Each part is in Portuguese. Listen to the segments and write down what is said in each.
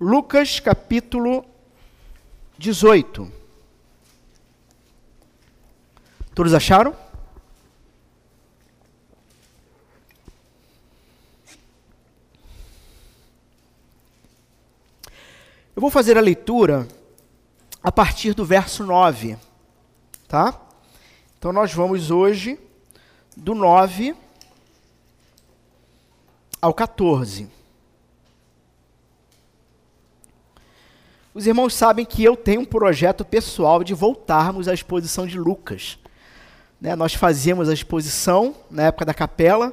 Lucas capítulo 18. Todos acharam? Eu vou fazer a leitura a partir do verso 9, tá? Então nós vamos hoje do 9 ao 14. Os irmãos sabem que eu tenho um projeto pessoal de voltarmos à exposição de Lucas. Né, nós fazíamos a exposição na época da capela,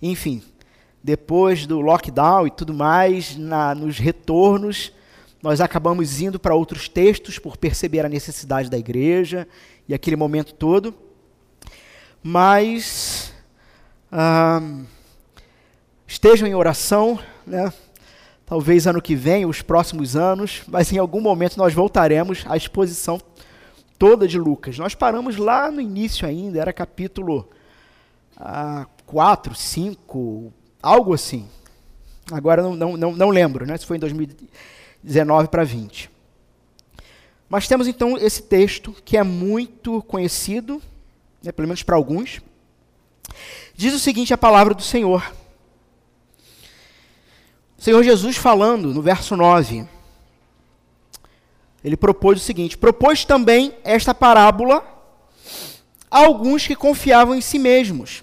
enfim, depois do lockdown e tudo mais, na, nos retornos, nós acabamos indo para outros textos por perceber a necessidade da igreja e aquele momento todo. Mas ah, estejam em oração, né? Talvez ano que vem, os próximos anos, mas em algum momento nós voltaremos à exposição toda de Lucas. Nós paramos lá no início ainda, era capítulo ah, 4, 5, algo assim. Agora não, não, não, não lembro, né? se foi em 2019 para 20. Mas temos então esse texto que é muito conhecido, né, pelo menos para alguns. Diz o seguinte a palavra do Senhor. Senhor Jesus falando no verso 9. Ele propôs o seguinte: propôs também esta parábola a alguns que confiavam em si mesmos,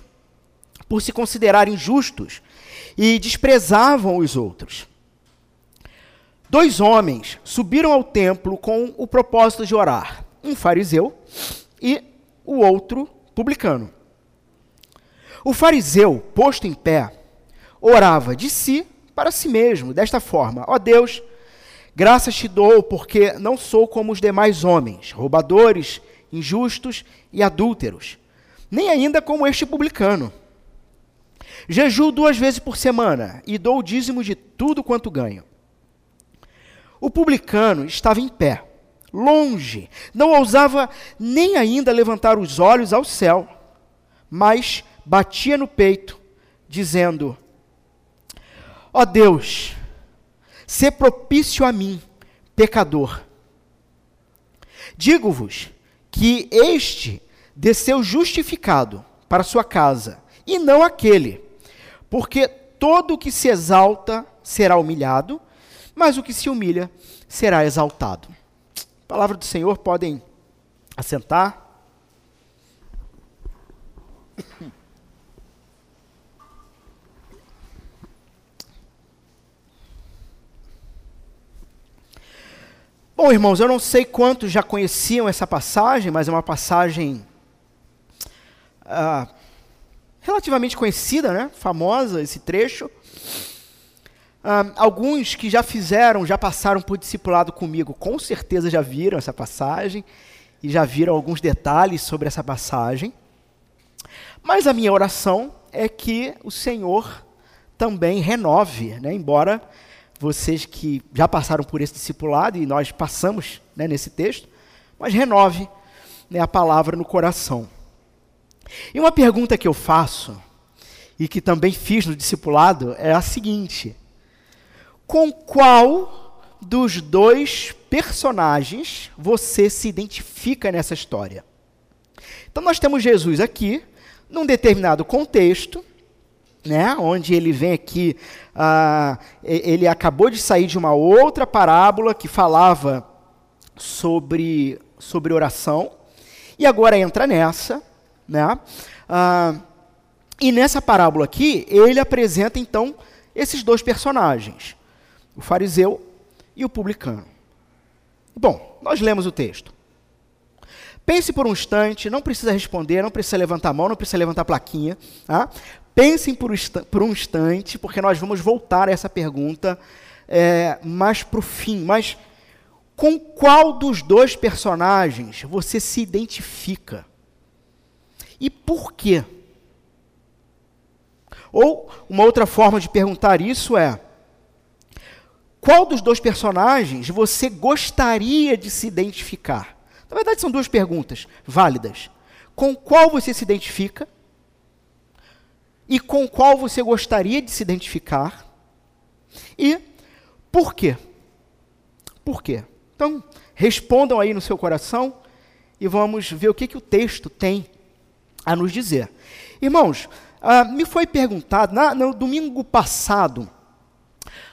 por se considerarem justos e desprezavam os outros. Dois homens subiram ao templo com o propósito de orar, um fariseu e o outro publicano. O fariseu, posto em pé, orava de si para si mesmo, desta forma: Ó oh Deus, graças te dou, porque não sou como os demais homens, roubadores, injustos e adúlteros, nem ainda como este publicano. Jejuo duas vezes por semana e dou o dízimo de tudo quanto ganho. O publicano estava em pé, longe, não ousava nem ainda levantar os olhos ao céu, mas batia no peito, dizendo: Ó oh Deus, se propício a mim, pecador. Digo-vos que este desceu justificado para sua casa, e não aquele, porque todo o que se exalta será humilhado, mas o que se humilha será exaltado. Palavra do Senhor, podem assentar. Bom, irmãos, eu não sei quantos já conheciam essa passagem, mas é uma passagem ah, relativamente conhecida, né? famosa, esse trecho. Ah, alguns que já fizeram, já passaram por discipulado comigo, com certeza já viram essa passagem e já viram alguns detalhes sobre essa passagem. Mas a minha oração é que o Senhor também renove, né? embora vocês que já passaram por esse discipulado, e nós passamos né, nesse texto, mas renove né, a palavra no coração. E uma pergunta que eu faço, e que também fiz no discipulado, é a seguinte: com qual dos dois personagens você se identifica nessa história? Então, nós temos Jesus aqui, num determinado contexto, né, onde ele vem aqui, uh, ele acabou de sair de uma outra parábola que falava sobre, sobre oração, e agora entra nessa, né, uh, e nessa parábola aqui, ele apresenta então esses dois personagens, o fariseu e o publicano. Bom, nós lemos o texto. Pense por um instante, não precisa responder, não precisa levantar a mão, não precisa levantar a plaquinha. Tá? Pensem por, por um instante, porque nós vamos voltar a essa pergunta é, mais para o fim. Mas com qual dos dois personagens você se identifica? E por quê? Ou uma outra forma de perguntar isso é: qual dos dois personagens você gostaria de se identificar? Na verdade, são duas perguntas válidas. Com qual você se identifica? E com qual você gostaria de se identificar, e por quê? Por quê? Então, respondam aí no seu coração e vamos ver o que, que o texto tem a nos dizer. Irmãos, ah, me foi perguntado, na, no domingo passado,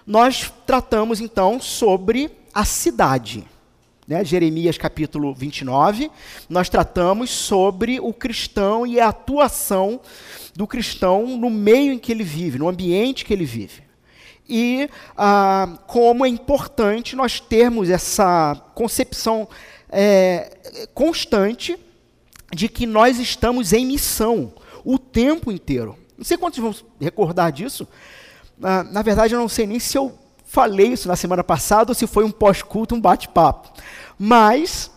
nós tratamos então sobre a cidade. Né? Jeremias capítulo 29, nós tratamos sobre o cristão e a atuação do cristão no meio em que ele vive, no ambiente que ele vive. E ah, como é importante nós termos essa concepção é, constante de que nós estamos em missão o tempo inteiro. Não sei quantos vão recordar disso. Ah, na verdade, eu não sei nem se eu falei isso na semana passada ou se foi um pós-culto, um bate-papo. Mas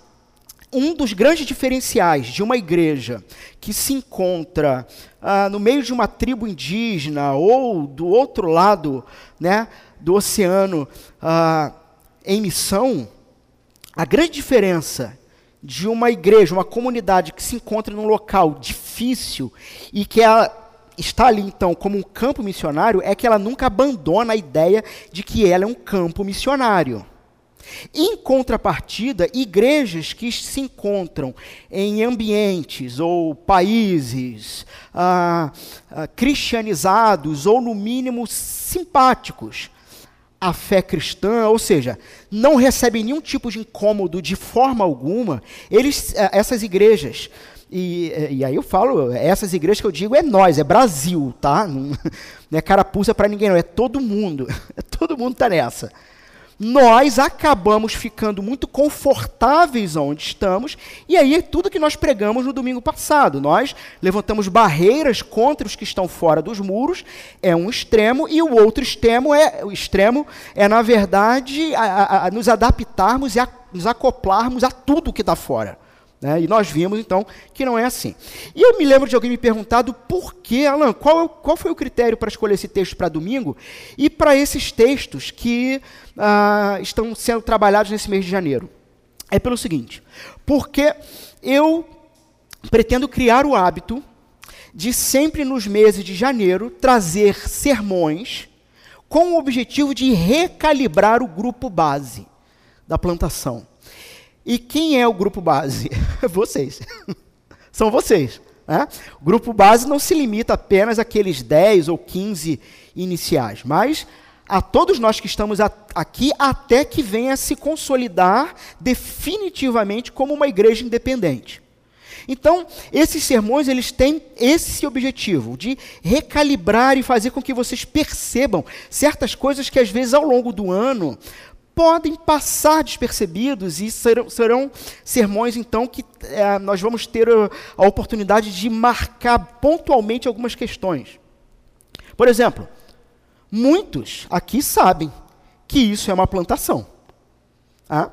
um dos grandes diferenciais de uma igreja que se encontra ah, no meio de uma tribo indígena ou do outro lado né, do oceano ah, em missão, a grande diferença de uma igreja, uma comunidade que se encontra num local difícil e que ela está ali então como um campo missionário é que ela nunca abandona a ideia de que ela é um campo missionário. Em contrapartida, igrejas que se encontram em ambientes ou países ah, ah, cristianizados ou, no mínimo, simpáticos à fé cristã, ou seja, não recebem nenhum tipo de incômodo de forma alguma, eles, eh, essas igrejas e, e, aí eu falo, essas igrejas que eu digo é nós, é Brasil, tá? Não, não é carapuça para ninguém, não, é todo mundo. todo mundo está nessa nós acabamos ficando muito confortáveis onde estamos, e aí é tudo que nós pregamos no domingo passado. Nós levantamos barreiras contra os que estão fora dos muros, é um extremo, e o outro extremo é, o extremo é na verdade, a, a, a nos adaptarmos e a, nos acoplarmos a tudo que está fora. Né? E nós vimos, então, que não é assim. E eu me lembro de alguém me perguntado por que, Alan, qual, é qual foi o critério para escolher esse texto para domingo e para esses textos que ah, estão sendo trabalhados nesse mês de janeiro? É pelo seguinte, porque eu pretendo criar o hábito de sempre nos meses de janeiro trazer sermões com o objetivo de recalibrar o grupo base da plantação. E quem é o grupo base? vocês. São vocês. Né? O grupo base não se limita apenas àqueles 10 ou 15 iniciais, mas a todos nós que estamos aqui até que venha se consolidar definitivamente como uma igreja independente. Então, esses sermões, eles têm esse objetivo de recalibrar e fazer com que vocês percebam certas coisas que às vezes ao longo do ano podem passar despercebidos e serão, serão sermões, então, que é, nós vamos ter a, oportunidade de marcar pontualmente algumas questões. Por exemplo, muitos aqui sabem que isso é uma plantação. Ah?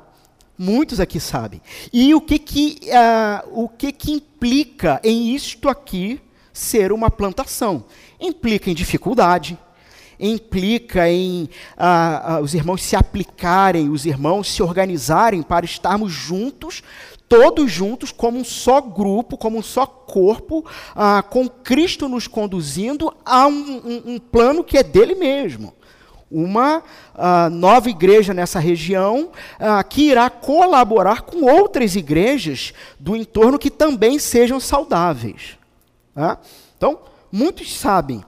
Muitos aqui sabem. E o que que, uh, o que que implica em isto aqui ser uma plantação? Implica em dificuldade, implica em ah, ah, os irmãos se aplicarem, os irmãos se organizarem para estarmos juntos, todos juntos, como um só grupo, como um só corpo, ah, com Cristo nos conduzindo a um, um, um, plano que é dele mesmo. Uma ah, nova igreja nessa região ah, que irá colaborar com outras igrejas do entorno que também sejam saudáveis. Tá? Então, muitos sabem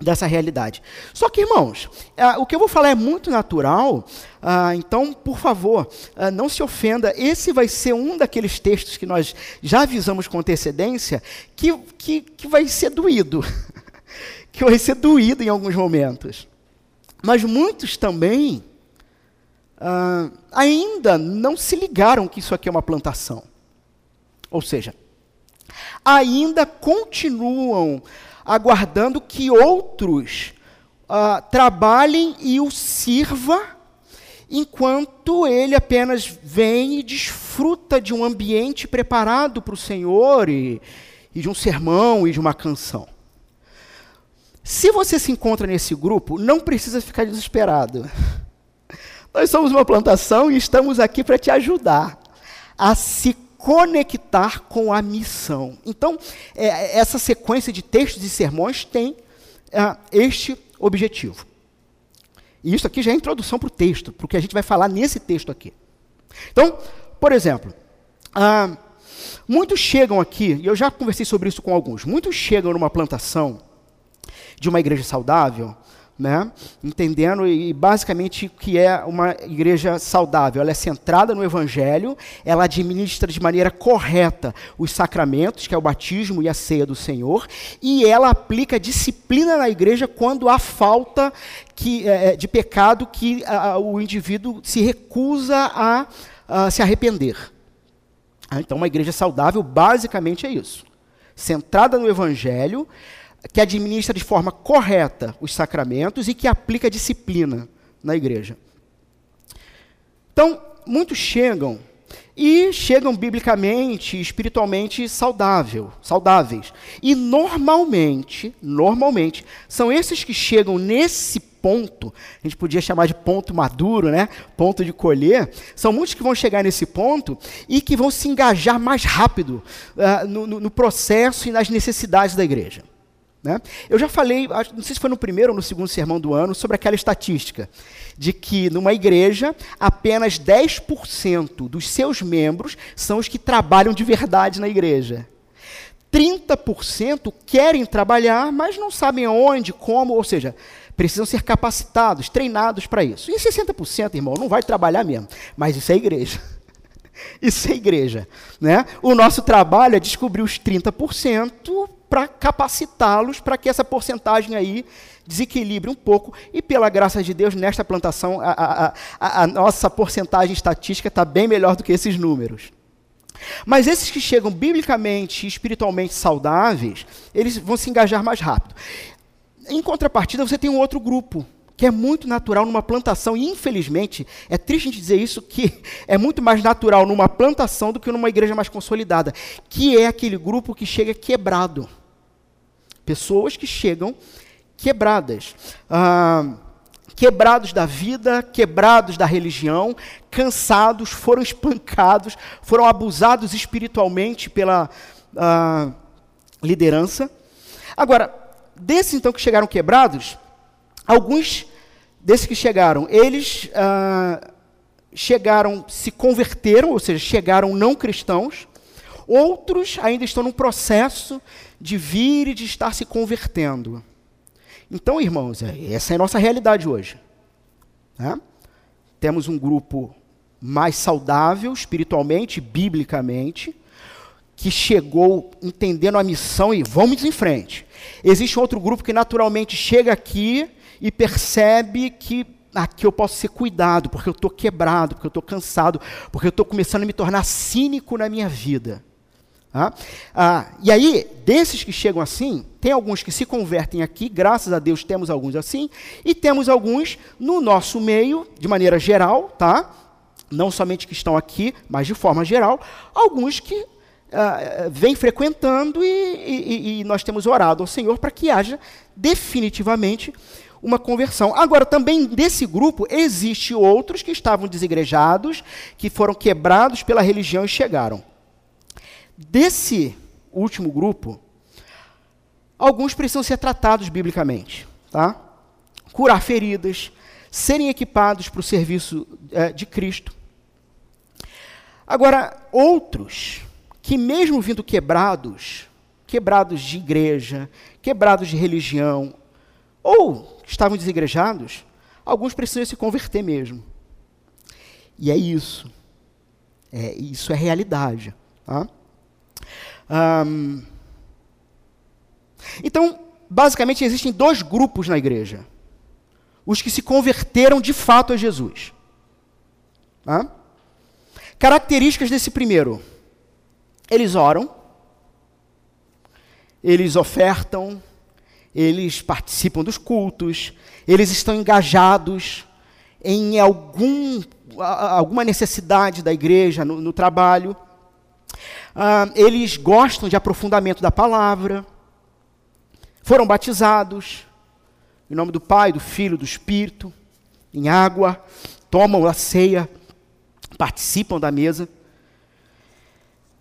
dessa realidade. Só que, irmãos, uh, o que eu vou falar é muito natural, uh, então, por favor, uh, não se ofenda. Esse vai ser um daqueles textos que nós já avisamos com antecedência que, que, que vai ser doído. que vai ser doído em alguns momentos. Mas muitos também ainda não se ligaram que isso aqui é uma plantação. Ou seja, ainda continuam aguardando que outros uh, trabalhem e o sirva, enquanto ele apenas vem e desfruta de um ambiente preparado para o Senhor e, e de um sermão e de uma canção. Se você se encontra nesse grupo, não precisa ficar desesperado. Nós somos uma plantação e estamos aqui para te ajudar a se conectar com a missão. Então, é, essa sequência de textos e sermões tem é, este objetivo. E isso aqui já é introdução para o texto, para o que a gente vai falar nesse texto aqui. Então, por exemplo, ah, muitos chegam aqui, e eu já conversei sobre isso com alguns, muitos chegam numa plantação de uma igreja saudável, né? entendendo e basicamente o que é uma igreja saudável. Ela é centrada no Evangelho, ela administra de maneira correta os sacramentos, que é o batismo e a ceia do Senhor, e ela aplica disciplina na igreja quando há falta que, é, de pecado que a, o indivíduo se recusa a, a se arrepender. Ah, então, uma igreja saudável basicamente é isso. Centrada no Evangelho, que administra de forma correta os sacramentos e que aplica disciplina na igreja. Então, muitos chegam e chegam biblicamente, espiritualmente saudável, saudáveis. E normalmente, normalmente, são esses que chegam nesse ponto, a gente podia chamar de ponto maduro, né? Ponto de colher. São muitos que vão chegar nesse ponto e que vão se engajar mais rápido uh, no, no processo e nas necessidades da igreja. Né? Eu já falei, não sei se foi no primeiro ou no segundo sermão do ano, sobre aquela estatística de que numa igreja apenas 10% dos seus membros são os que trabalham de verdade na igreja. 30% querem trabalhar, mas não sabem onde, como, ou seja, precisam ser capacitados, treinados para isso. E 60%, irmão, não vai trabalhar mesmo, mas isso é igreja. Isso é igreja. Né? O nosso trabalho é descobrir os 30% para capacitá-los para que essa porcentagem aí desequilibre um pouco. E pela graça de Deus, nesta plantação, a, a, a, a nossa porcentagem estatística está bem melhor do que esses números. Mas esses que chegam biblicamente e espiritualmente saudáveis, eles vão se engajar mais rápido. Em contrapartida, você tem um outro grupo, que é muito natural numa plantação, e infelizmente, é triste a gente dizer isso, que é muito mais natural numa plantação do que numa igreja mais consolidada, que é aquele grupo que chega quebrado. Pessoas que chegam quebradas. Ah, quebrados da vida, quebrados da religião, cansados, foram espancados, foram abusados espiritualmente pela ah, liderança. Agora, desses então que chegaram quebrados, alguns desses que chegaram, eles ah, chegaram, se converteram, ou seja, chegaram não cristãos, Outros ainda estão num processo de vir e de estar se convertendo. Então, irmãos, é, essa é a nossa realidade hoje. Né? Temos um grupo mais saudável espiritualmente, biblicamente, que chegou entendendo a missão e vamos em frente. Existe outro grupo que naturalmente chega aqui e percebe que aqui eu posso ser cuidado, porque eu estou quebrado, porque eu estou cansado, porque eu estou começando a me tornar cínico na minha vida. Ah, ah, e aí, desses que chegam assim, tem alguns que se convertem aqui, graças a Deus temos alguns assim, e temos alguns no nosso meio, de maneira geral, tá? Não somente que estão aqui, mas de forma geral, alguns que ah, vêm frequentando e, e, e nós temos orado ao Senhor para que haja definitivamente uma conversão. Agora, também desse grupo, existe outros que estavam desigrejados, que foram quebrados pela religião e chegaram. Desse último grupo, alguns precisam ser tratados biblicamente, tá? Curar feridas, serem equipados para o serviço é, de Cristo. Agora, outros que mesmo vindo quebrados, quebrados de igreja, quebrados de religião, ou estavam desigrejados, alguns precisam se converter mesmo. E é isso. É, isso é realidade. Tá? Então, basicamente, existem dois grupos na igreja: os que se converteram de fato a Jesus. Tá? Características desse primeiro: eles oram, eles ofertam, eles participam dos cultos, eles estão engajados em algum, alguma necessidade da igreja, no, no trabalho. Ah, eles gostam de aprofundamento da palavra, foram batizados em nome do Pai, do Filho, do Espírito, em água, tomam a ceia, participam da mesa.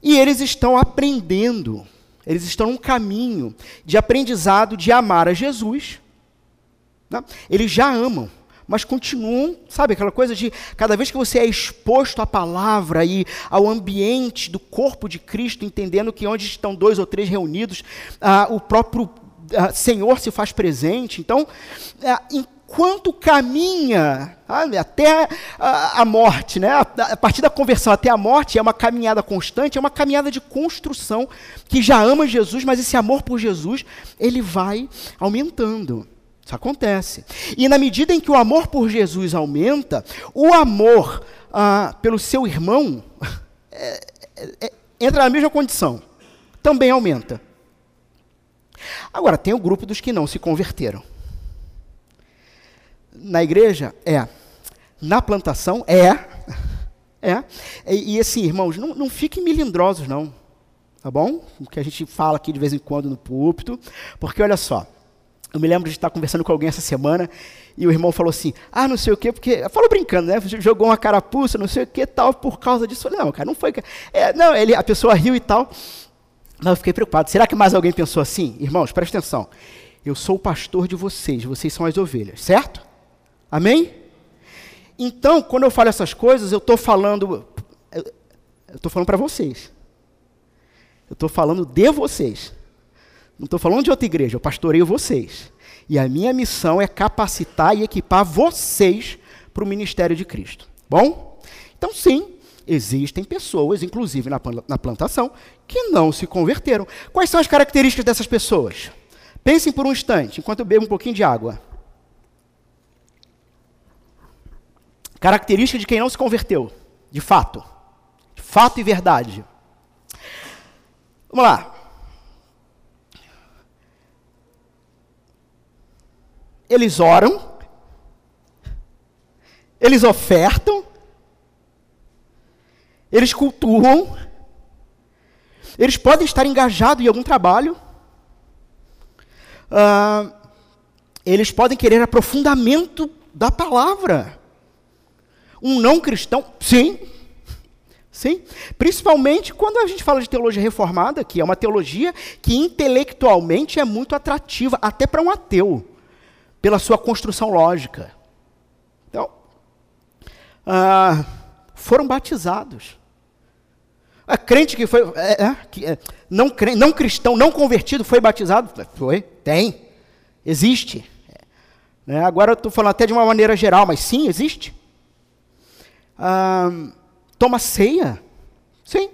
E eles estão aprendendo, eles estão num caminho de aprendizado de amar a Jesus. Né? Eles já amam, mas continuam, sabe, aquela coisa de cada vez que você é exposto à palavra e ao ambiente do corpo de Cristo, entendendo que onde estão dois ou três reunidos, ah, o próprio ah, Senhor se faz presente. Então, ah, enquanto caminha até a, a morte, né? A, a, partir da conversão até a morte é uma caminhada constante, é uma caminhada de construção que já ama Jesus, mas esse amor por Jesus ele vai aumentando. Isso acontece. E na medida em que o amor por Jesus aumenta, o amor ah, pelo seu irmão é, é, é, entra na mesma condição. Também aumenta. Agora, tem o grupo dos que não se converteram. Na igreja, é. Na plantação, é. É. E, e assim, irmãos, não, não fiquem melindrosos, não. Tá bom? O que a gente fala aqui de vez em quando no púlpito. Porque, olha só, eu me lembro de estar conversando com alguém essa semana e o irmão falou assim: Ah, não sei o quê, porque. Falou brincando, né? Jogou uma carapuça, não sei o quê, tal, por causa disso. Falei: Não, cara, não foi. É, não, ele, a pessoa riu e tal. Mas eu fiquei preocupado. Será que mais alguém pensou assim? Irmãos, presta atenção. Eu sou o pastor de vocês, vocês são as ovelhas, certo? Amém? Então, quando eu falo essas coisas, eu estou falando. Eu estou falando para vocês. Eu estou falando de vocês. Não estou falando de outra igreja, eu pastoreio vocês. E a minha missão é capacitar e equipar vocês para o ministério de Cristo. Bom? Então, sim, existem pessoas, inclusive na, plantação, que não se converteram. Quais são as características dessas pessoas? Pensem por um instante, enquanto eu bebo um pouquinho de água. Característica de quem não se converteu, de fato. De fato e verdade. Vamos lá. Eles oram, eles ofertam, eles cultuam, eles podem estar engajados em algum trabalho, uh, eles podem querer aprofundamento da palavra. Um não cristão, sim, sim, principalmente quando a gente fala de teologia reformada, que é uma teologia que intelectualmente é muito atrativa, até para um ateu pela sua construção lógica. Então, ah, foram batizados. A crente que foi é, é, que, é, não, não cristão, não convertido, foi batizado? Foi, tem, existe. Né? Agora eu estou falando até de uma maneira geral, mas sim, existe. Ah, toma ceia? Sim.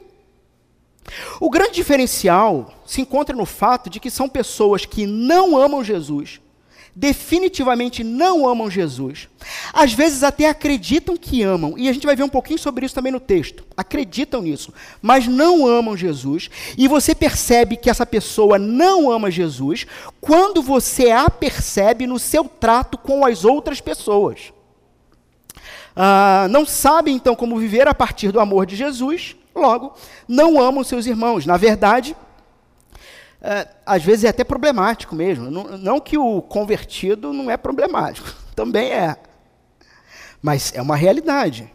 O grande diferencial se encontra no fato de que são pessoas que não amam Jesus, definitivamente não amam Jesus. Às vezes até acreditam que amam, e a gente vai ver um pouquinho sobre isso também no texto. Acreditam nisso, mas não amam Jesus. E você percebe que essa pessoa não ama Jesus quando você a percebe no seu trato com as outras pessoas. Ah, não sabem então como viver a partir do amor de Jesus, logo, não amam seus irmãos. Na verdade, é, às vezes é até problemático mesmo. Não, não que o convertido não é problemático, também é. Mas é uma realidade.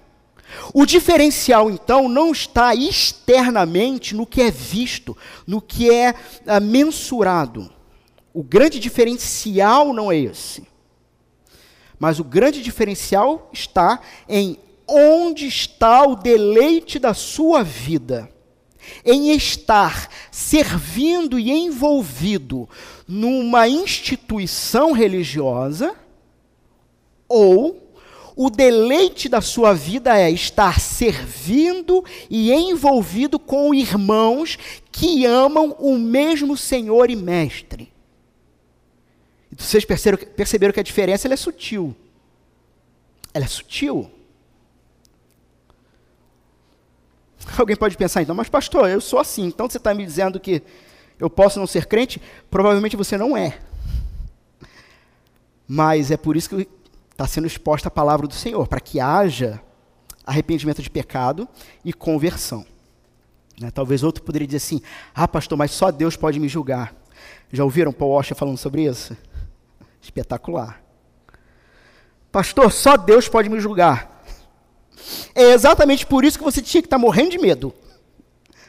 O diferencial, então, não está externamente no que é visto, no que é uh, mensurado. O grande diferencial não é esse. Mas o grande diferencial está em onde está o deleite da sua vida em estar servindo e envolvido numa instituição religiosa, ou o deleite da sua vida é estar servindo e envolvido com irmãos que amam o mesmo Senhor e Mestre. Vocês perceberam, que a diferença é sutil. Ela é sutil. Alguém pode pensar, então, mas pastor, eu sou assim, então você está me dizendo que eu posso não ser crente? Provavelmente você não é. Mas é por isso que está sendo exposta a palavra do Senhor, para que haja arrependimento de pecado e conversão. Né? Talvez outro poderia dizer assim: ah, pastor, mas só Deus pode me julgar. Já ouviram Paul Washer falando sobre isso? Espetacular. Pastor, só Deus pode me julgar. É exatamente por isso que você tinha que estar tá morrendo de medo.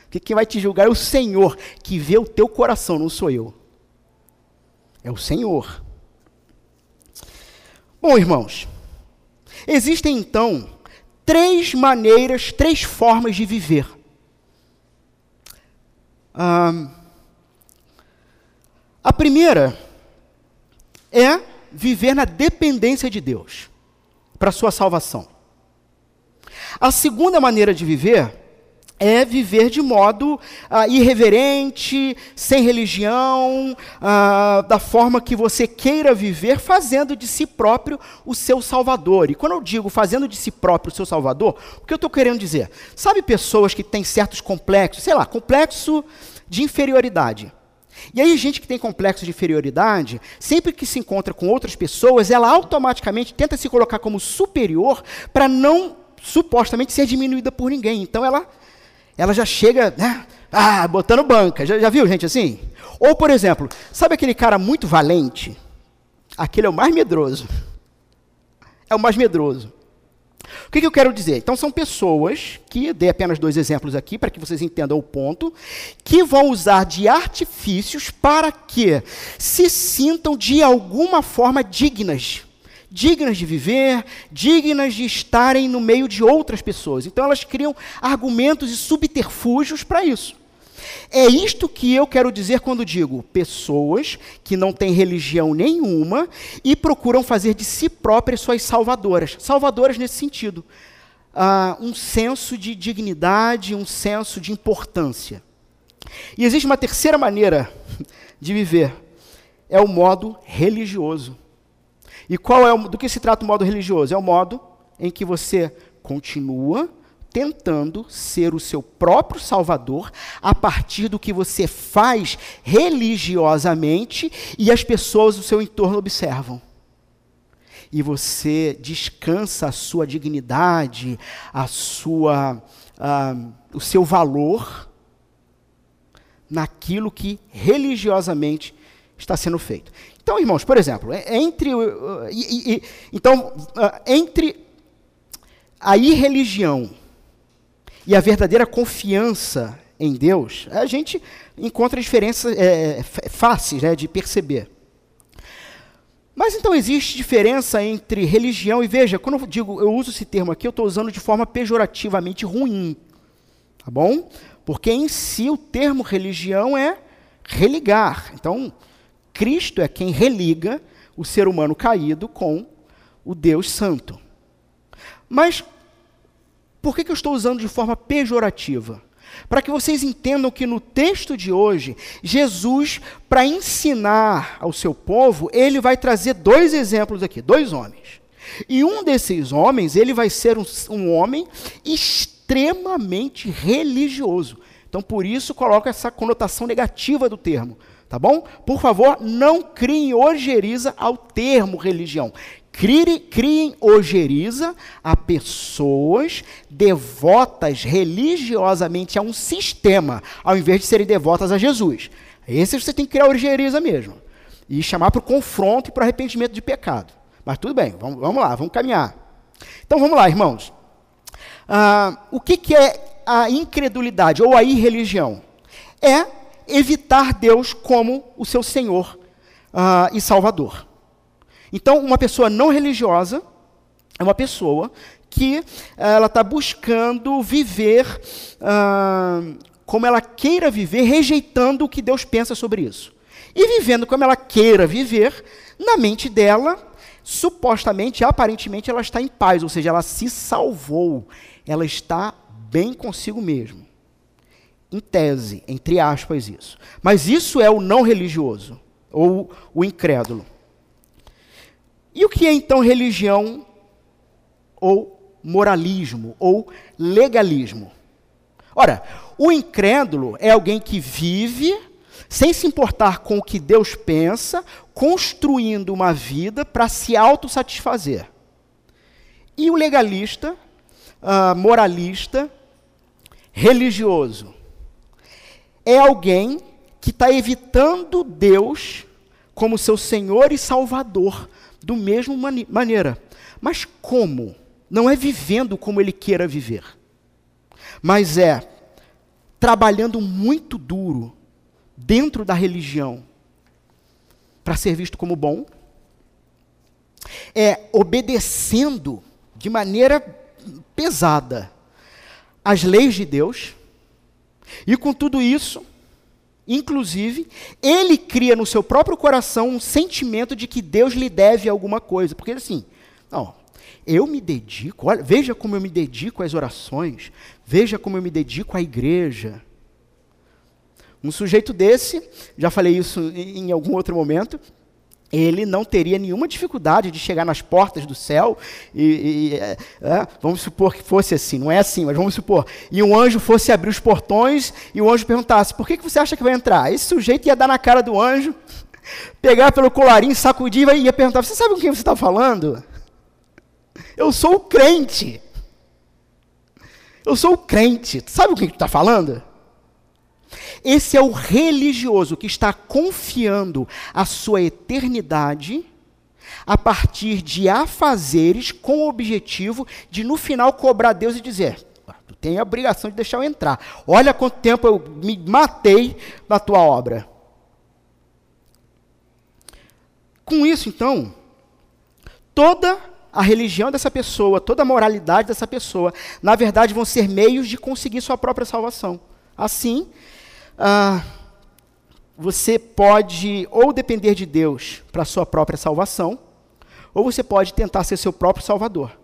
Porque quem vai te julgar é o Senhor, que vê o teu coração, não sou eu. É o Senhor. Bom, irmãos, Existem então três maneiras, três formas de viver. A primeira é viver na dependência de Deus para sua salvação. A segunda maneira de viver é viver de modo ah, irreverente, sem religião, ah, da forma que você queira viver, fazendo de si próprio o seu salvador. E quando eu digo fazendo de si próprio o seu salvador, o que eu estou querendo dizer? Sabe pessoas que têm certos complexos, sei lá, complexo de inferioridade. E aí, gente que tem complexo de inferioridade, sempre que se encontra com outras pessoas, ela automaticamente tenta se colocar como superior para não supostamente ser diminuída por ninguém. Então ela ela já chega, né? Ah, botando banca. Já, já viu gente assim? Ou, por exemplo, sabe aquele cara muito valente? Aquele é o mais medroso. É o mais medroso. O que, que, eu quero dizer? Então, são pessoas que, dei apenas dois exemplos aqui para que vocês entendam o ponto, que vão usar de artifícios para que se sintam de alguma forma dignas dignas de viver, dignas de estarem no meio de outras pessoas. Então elas criam argumentos e subterfúgios para isso. É isto que eu quero dizer quando digo pessoas que não têm religião nenhuma e procuram fazer de si próprias suas salvadoras. Salvadoras nesse sentido. Uh, um senso de dignidade, um senso de importância. E existe uma terceira maneira de viver, é o modo religioso. E qual é o, do que se trata o modo religioso? É o modo em que você continua tentando ser o seu próprio salvador a partir do que você faz religiosamente e as pessoas do seu entorno observam. E você descansa a sua dignidade, a sua, uh, o seu valor naquilo que religiosamente está sendo feito. Então, irmãos, por exemplo, é, é entre, e, e, então, uh, entre a irreligião e a verdadeira confiança em Deus, a gente encontra diferenças é, fáceis né, de perceber. Mas então existe diferença entre religião e veja, quando eu digo, eu uso esse termo aqui, eu estou usando de forma pejorativamente ruim, tá bom? Porque em si o termo religião é religar. Então, Cristo é quem religa o ser humano caído com o Deus Santo. Mas por que, que eu estou usando de forma pejorativa? Para que vocês entendam que no texto de hoje, Jesus, para ensinar ao seu povo, ele vai trazer dois exemplos aqui, dois homens. E um desses homens, ele vai ser um, um homem extremamente religioso. Então, por isso, coloca essa conotação negativa do termo. Tá bom? Por favor, não criem ojeriza ao termo religião. Criem, criem ojeriza a pessoas devotas religiosamente a um sistema, ao invés de serem devotas a Jesus. Esse você tem que criar ojeriza mesmo. E chamar para o confronto e para o arrependimento de pecado. Mas tudo bem, vamos, vamos lá, vamos caminhar. Então vamos lá, irmãos. Ah, o que, que é a incredulidade ou a irreligião? É evitar Deus como o seu Senhor uh, e Salvador. Então, uma pessoa não religiosa é uma pessoa que uh, ela está buscando viver uh, como ela queira viver, rejeitando o que Deus pensa sobre isso. E vivendo como ela queira viver, na mente dela, supostamente, aparentemente, ela está em paz, ou seja, ela se salvou, ela está bem consigo mesmo em tese, entre aspas, isso. Mas isso é o não religioso, ou o incrédulo. E o que é então religião ou moralismo ou legalismo? Ora, o incrédulo é alguém que vive sem se importar com o que Deus pensa, construindo uma vida para se autossatisfazer. E o legalista, uh, moralista, religioso, é alguém que está evitando Deus como seu Senhor e Salvador, do mesmo maneira. Mas como? Não é vivendo como ele queira viver, mas é trabalhando muito duro dentro da religião para ser visto como bom, é obedecendo de maneira pesada as leis de Deus, e com tudo isso, inclusive, ele cria no seu próprio coração um sentimento de que Deus lhe deve alguma coisa. Porque assim, não, eu me dedico, olha, veja como eu me dedico às orações, veja como eu me dedico à igreja. Um sujeito desse, já falei isso em algum outro momento, ele não teria nenhuma dificuldade de chegar nas portas do céu e, e é, é, vamos supor que fosse assim, não é assim, mas vamos supor, e um anjo fosse abrir os portões e o anjo perguntasse, por que, que você acha que vai entrar? Esse sujeito ia dar na cara do anjo, pegar pelo colarinho, sacudir e ia perguntar, você sabe com quem você está falando? Eu sou o crente. Eu sou o crente. Sabe com quem tu está falando? Esse é o religioso que está confiando a sua eternidade a partir de afazeres com o objetivo de no final cobrar Deus e dizer: tu tem a obrigação de deixar eu entrar. Olha quanto tempo eu me matei na tua obra. Com isso, então, toda a religião dessa pessoa, toda a moralidade dessa pessoa, na verdade, vão ser meios de conseguir sua própria salvação. Assim, ah, você pode ou depender de Deus para sua própria salvação, ou você pode tentar ser seu próprio salvador.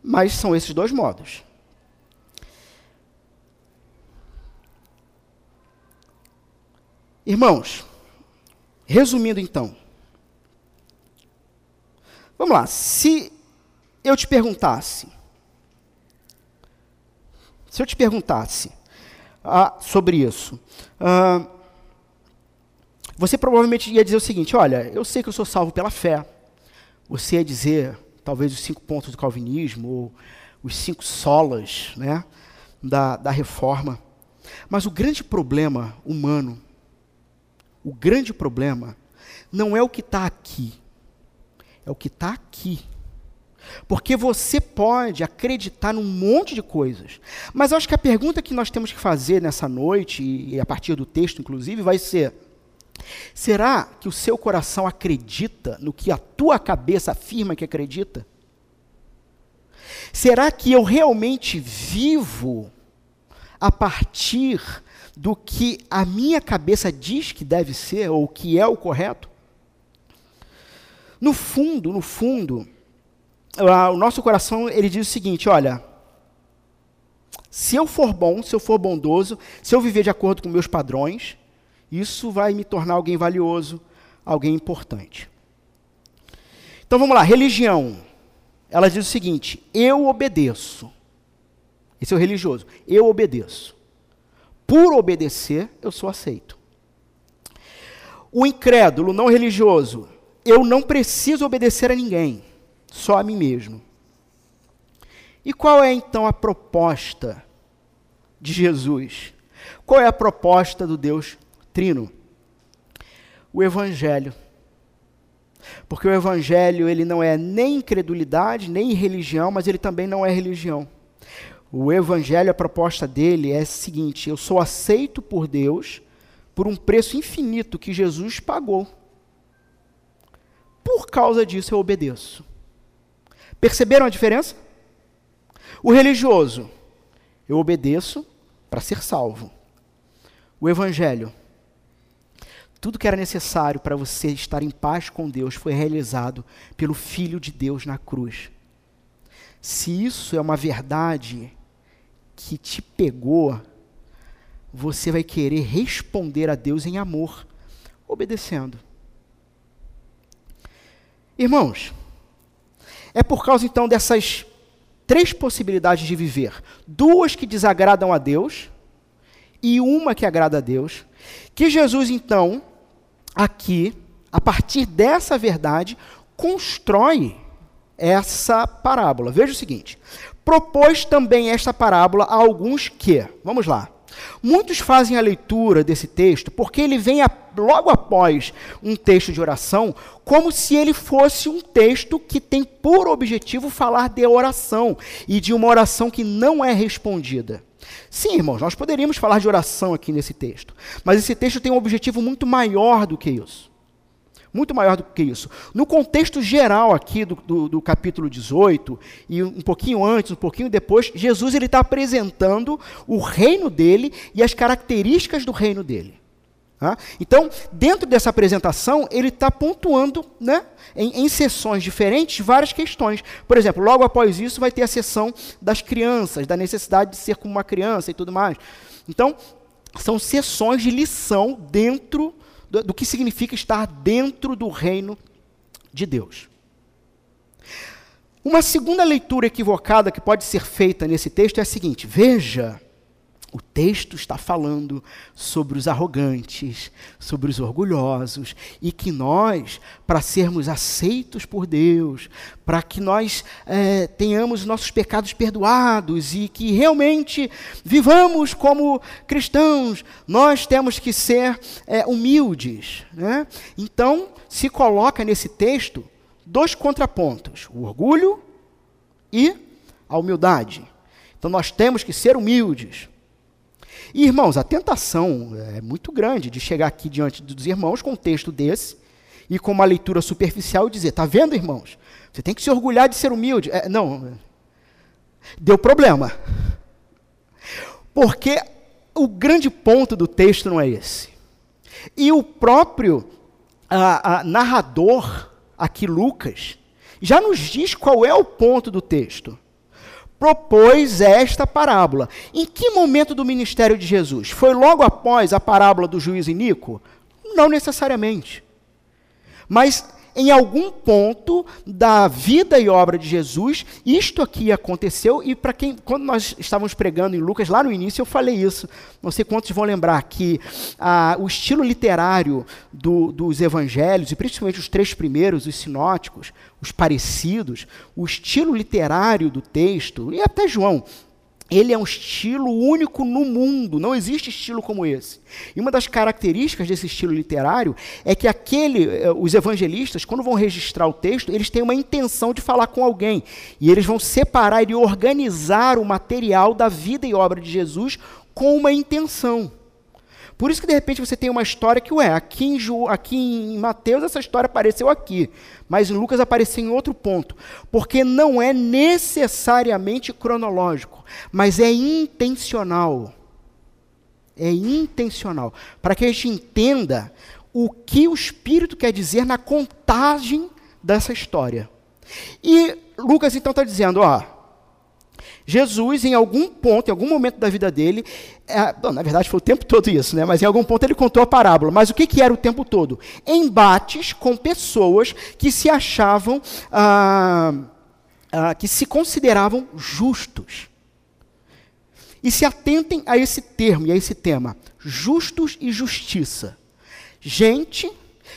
Mas são esses dois modos. Irmãos, resumindo então, vamos lá, se eu te perguntasse, se eu te perguntasse, ah, sobre isso. Ah, você provavelmente ia dizer o seguinte: olha, eu sei que eu sou salvo pela fé. Você ia dizer, talvez, os cinco pontos do calvinismo, ou os cinco solas né, da, da reforma. Mas o grande problema humano, o grande problema, não é o que está aqui, é o que está aqui. Porque você pode acreditar num monte de coisas. Mas eu acho que a pergunta que nós temos que fazer nessa noite, e a partir do texto, inclusive, vai ser: será que o seu coração acredita no que a tua cabeça afirma que acredita? Será que eu realmente vivo a partir do que a minha cabeça diz que deve ser, ou que é o correto? No fundo, no fundo, o nosso coração ele diz o seguinte: olha, se eu for bom, se eu for bondoso, se eu viver de acordo com meus padrões, isso vai me tornar alguém valioso, alguém importante. Então vamos lá, religião. Ela diz o seguinte: eu obedeço. Esse é o religioso. Eu obedeço. Por obedecer, eu sou aceito. O incrédulo, não religioso, eu não preciso obedecer a ninguém só a mim mesmo. E qual é então a proposta de Jesus? Qual é a proposta do Deus Trino? O Evangelho. Porque o Evangelho ele não é nem incredulidade, nem religião, mas ele também não é religião. O Evangelho, a proposta dele é a seguinte: eu sou aceito por Deus por um preço infinito que Jesus pagou. Por causa disso eu obedeço. Perceberam a diferença? O religioso, eu obedeço para ser salvo. O evangelho, tudo que era necessário para você estar em paz com Deus foi realizado pelo Filho de Deus na cruz. Se isso é uma verdade que te pegou, você vai querer responder a Deus em amor, obedecendo. Irmãos, é por causa então dessas três possibilidades de viver: duas que desagradam a Deus e uma que agrada a Deus, que Jesus então, aqui, a partir dessa verdade, constrói essa parábola. Veja o seguinte: propôs também esta parábola a alguns que, vamos lá, Muitos fazem a leitura desse texto porque ele vem a, logo após um texto de oração, como se ele fosse um texto que tem por objetivo falar de oração e de uma oração que não é respondida. Sim, irmãos, nós poderíamos falar de oração aqui nesse texto, mas esse texto tem um objetivo muito maior do que isso. Muito maior do que isso. No contexto geral aqui do, do, do capítulo 18, e um pouquinho antes, um pouquinho depois, Jesus está apresentando o reino dele e as características do reino dele. Tá? Então, dentro dessa apresentação, ele está pontuando né, em, em sessões diferentes várias questões. Por exemplo, logo após isso, vai ter a sessão das crianças, da necessidade de ser como uma criança e tudo mais. Então, são sessões de lição dentro do, do que significa estar dentro do reino de Deus. Uma segunda leitura equivocada que pode ser feita nesse texto é a seguinte: veja o texto está falando sobre os arrogantes, sobre os orgulhosos, e que nós, para sermos aceitos por Deus, para que nós é, tenhamos nossos pecados perdoados e que realmente vivamos como cristãos, nós temos que ser é, humildes. Né? Então, se coloca nesse texto dois contrapontos: o orgulho e a humildade. Então, nós temos que ser humildes. E, irmãos, a tentação é muito grande de chegar aqui diante dos irmãos com um texto desse e com uma leitura superficial e dizer: está vendo, irmãos? Você tem que se orgulhar de ser humilde. É, não, deu problema. Porque o grande ponto do texto não é esse. E o próprio a, a, narrador, aqui Lucas, já nos diz qual é o ponto do texto propôs esta parábola. Em que momento do ministério de Jesus? Foi logo após a parábola do juiz Inico? Não necessariamente. Mas em algum ponto da vida e obra de Jesus, isto aqui aconteceu, e para quem, quando nós estávamos pregando em Lucas, lá no início eu falei isso, não sei quantos vão lembrar, que ah, o estilo literário do, dos evangelhos, e principalmente os três primeiros, os sinóticos, os parecidos, o estilo literário do texto, e até João, ele é um estilo único no mundo, não existe estilo como esse. E uma das características desse estilo literário é que aquele, eh, os evangelistas, quando vão registrar o texto, eles têm uma intenção de falar com alguém. E eles vão separar e organizar o material da vida e obra de Jesus com uma intenção. Por isso que de repente você tem uma história que, ué, aqui em, Ju, aqui em Mateus essa história apareceu aqui, mas em Lucas apareceu em outro ponto. Porque não é necessariamente cronológico, mas é intencional. É intencional. Para que a gente entenda o que o Espírito quer dizer na contagem dessa história. E Lucas então está dizendo, ó, Jesus, em algum ponto, em algum momento da vida dele, é, bom, na verdade foi o tempo todo isso, né? mas em algum ponto ele contou a parábola. Mas o que, que era o tempo todo? Embates com pessoas que se achavam, ah, ah, que se consideravam justos. E se atentem a esse termo e a esse tema: justos e justiça. Gente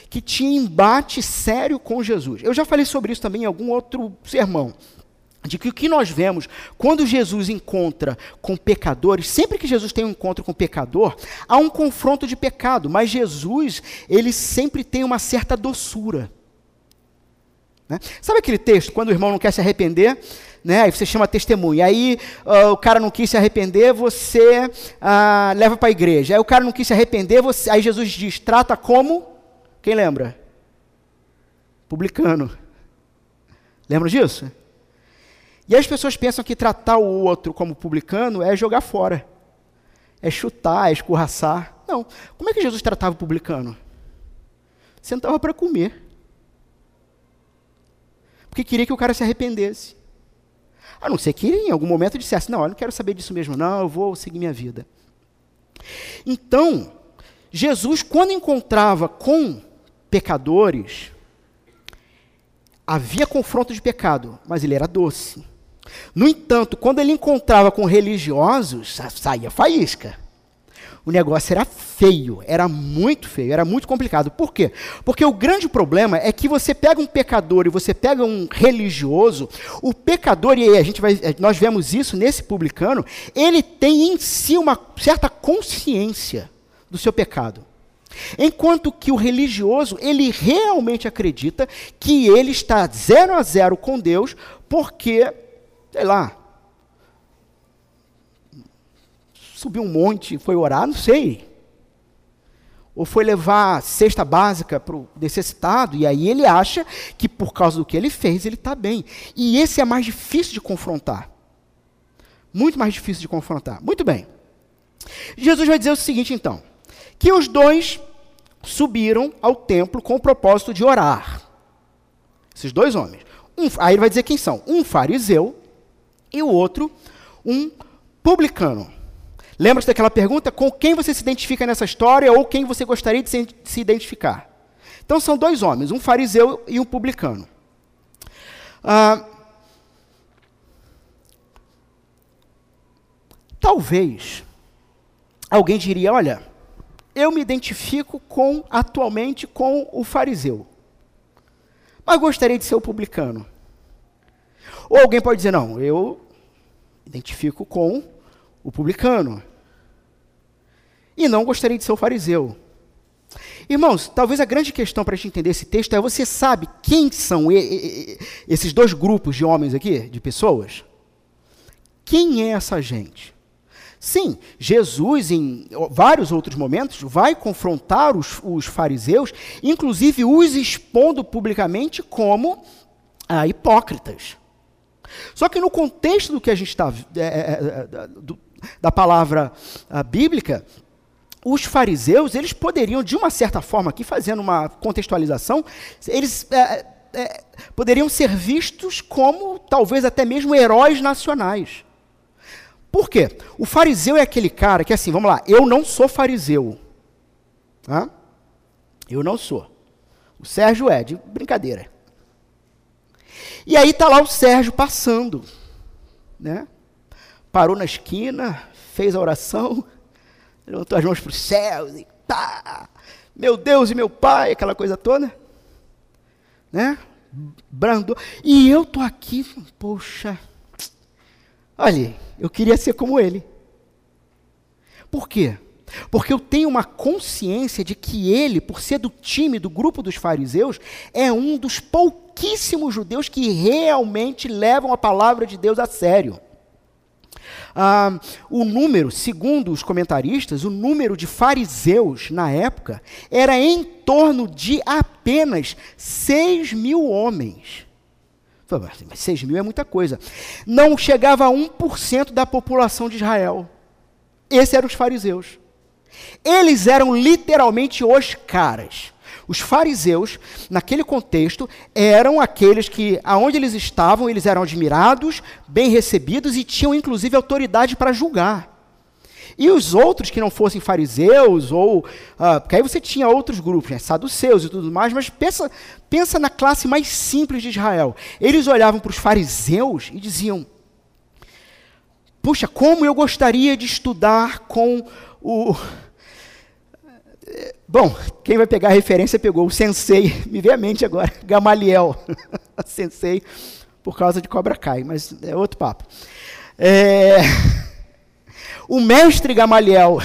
que tinha embate sério com Jesus. Eu já falei sobre isso também em algum outro sermão de que o que nós vemos quando Jesus encontra com pecadores, sempre que Jesus tem um encontro com pecador, há um confronto de pecado, mas Jesus, ele sempre tem uma certa doçura. Né? Sabe aquele texto, quando o irmão não quer se arrepender, né? aí você chama testemunha, aí uh, o cara não quis se arrepender, você uh, leva para a igreja, aí o cara não quis se arrepender, você, aí Jesus diz, trata como, quem lembra? Publicano. Lembra disso? E as pessoas pensam que tratar o outro como publicano é jogar fora, é chutar, é escorraçar. Não. Como é que Jesus tratava o publicano? Sentava para comer. Porque queria que o cara se arrependesse. A não ser que ele, em algum momento, dissesse: Não, eu não quero saber disso mesmo, não, eu vou seguir minha vida. Então, Jesus, quando encontrava com pecadores, havia confronto de pecado, mas ele era doce. No entanto, quando ele encontrava com religiosos, saía faísca. O negócio era feio, era muito feio, era muito complicado. Por quê? Porque o grande problema é que você pega um pecador e você pega um religioso, o pecador, e a gente vai, nós vemos isso nesse publicano, ele tem em si uma certa consciência do seu pecado. Enquanto que o religioso, ele realmente acredita que ele está zero a zero com Deus, porque sei lá, subiu um monte, foi orar, não sei. ou foi levar cesta básica para o necessitado, e aí ele acha que por causa do que ele fez, ele está bem. E esse é mais difícil de confrontar. Muito mais difícil de confrontar. Muito bem. Jesus vai dizer o seguinte, então: que os dois subiram ao templo com o propósito de orar. Esses dois homens. Um, aí ele vai dizer quem são: um fariseu e o outro, um publicano. Lembra-se daquela pergunta? Com quem você se identifica nessa história ou quem você gostaria de se, identificar? Então são dois homens, um fariseu e um publicano. Ah, talvez alguém diria: olha, eu me identifico com atualmente com o fariseu, mas gostaria de ser o publicano. Ou alguém pode dizer: não, eu identifico com o publicano. E não gostaria de ser o fariseu. Irmãos, talvez a grande questão para a gente entender esse texto é: você sabe quem são esses dois grupos de homens aqui, de pessoas? Quem é essa gente? Sim, Jesus, em vários outros momentos, vai confrontar os, os fariseus, inclusive os expondo publicamente como ah, hipócritas. Só que no contexto do que a gente está. É, é, é, da palavra uh, bíblica, os fariseus, eles poderiam, de uma certa forma, aqui fazendo uma contextualização, eles é, é, poderiam ser vistos como, talvez até mesmo, heróis nacionais. Por quê? O fariseu é aquele cara que, assim, vamos lá, eu não sou fariseu. Eu não sou. O Sérgio é, de brincadeira. E aí está lá o Sérgio passando, né? parou na esquina, fez a oração, levantou as mãos para o céu e tá, meu Deus e meu Pai, aquela coisa toda, né? Brando. E eu tô aqui, poxa, olha, eu queria ser como ele. Por quê? Porque eu tenho uma consciência de que ele, por ser do time, do grupo dos fariseus, é um dos pouquíssimos judeus que realmente levam a palavra de Deus a sério. Ah, o número, segundo os comentaristas, o número de fariseus na época era em torno de apenas 6 mil homens. Mas 6 mil é muita coisa. Não chegava a 1% da população de Israel. Esses eram os fariseus. Eles eram literalmente os caras. Os fariseus, naquele contexto, eram aqueles que, aonde eles estavam, eles eram admirados, bem recebidos e tinham inclusive autoridade para julgar. E os outros que não fossem fariseus, ou. Uh, porque aí você tinha outros grupos, né, saduceus e tudo mais, mas pensa, pensa na classe mais simples de Israel. Eles olhavam para os fariseus e diziam: Puxa, como eu gostaria de estudar com o Bom, quem vai pegar a referência pegou o sensei, me vê a mente agora, Gamaliel. sensei por causa de Cobra Kai, mas é outro papo. É... O mestre Gamaliel.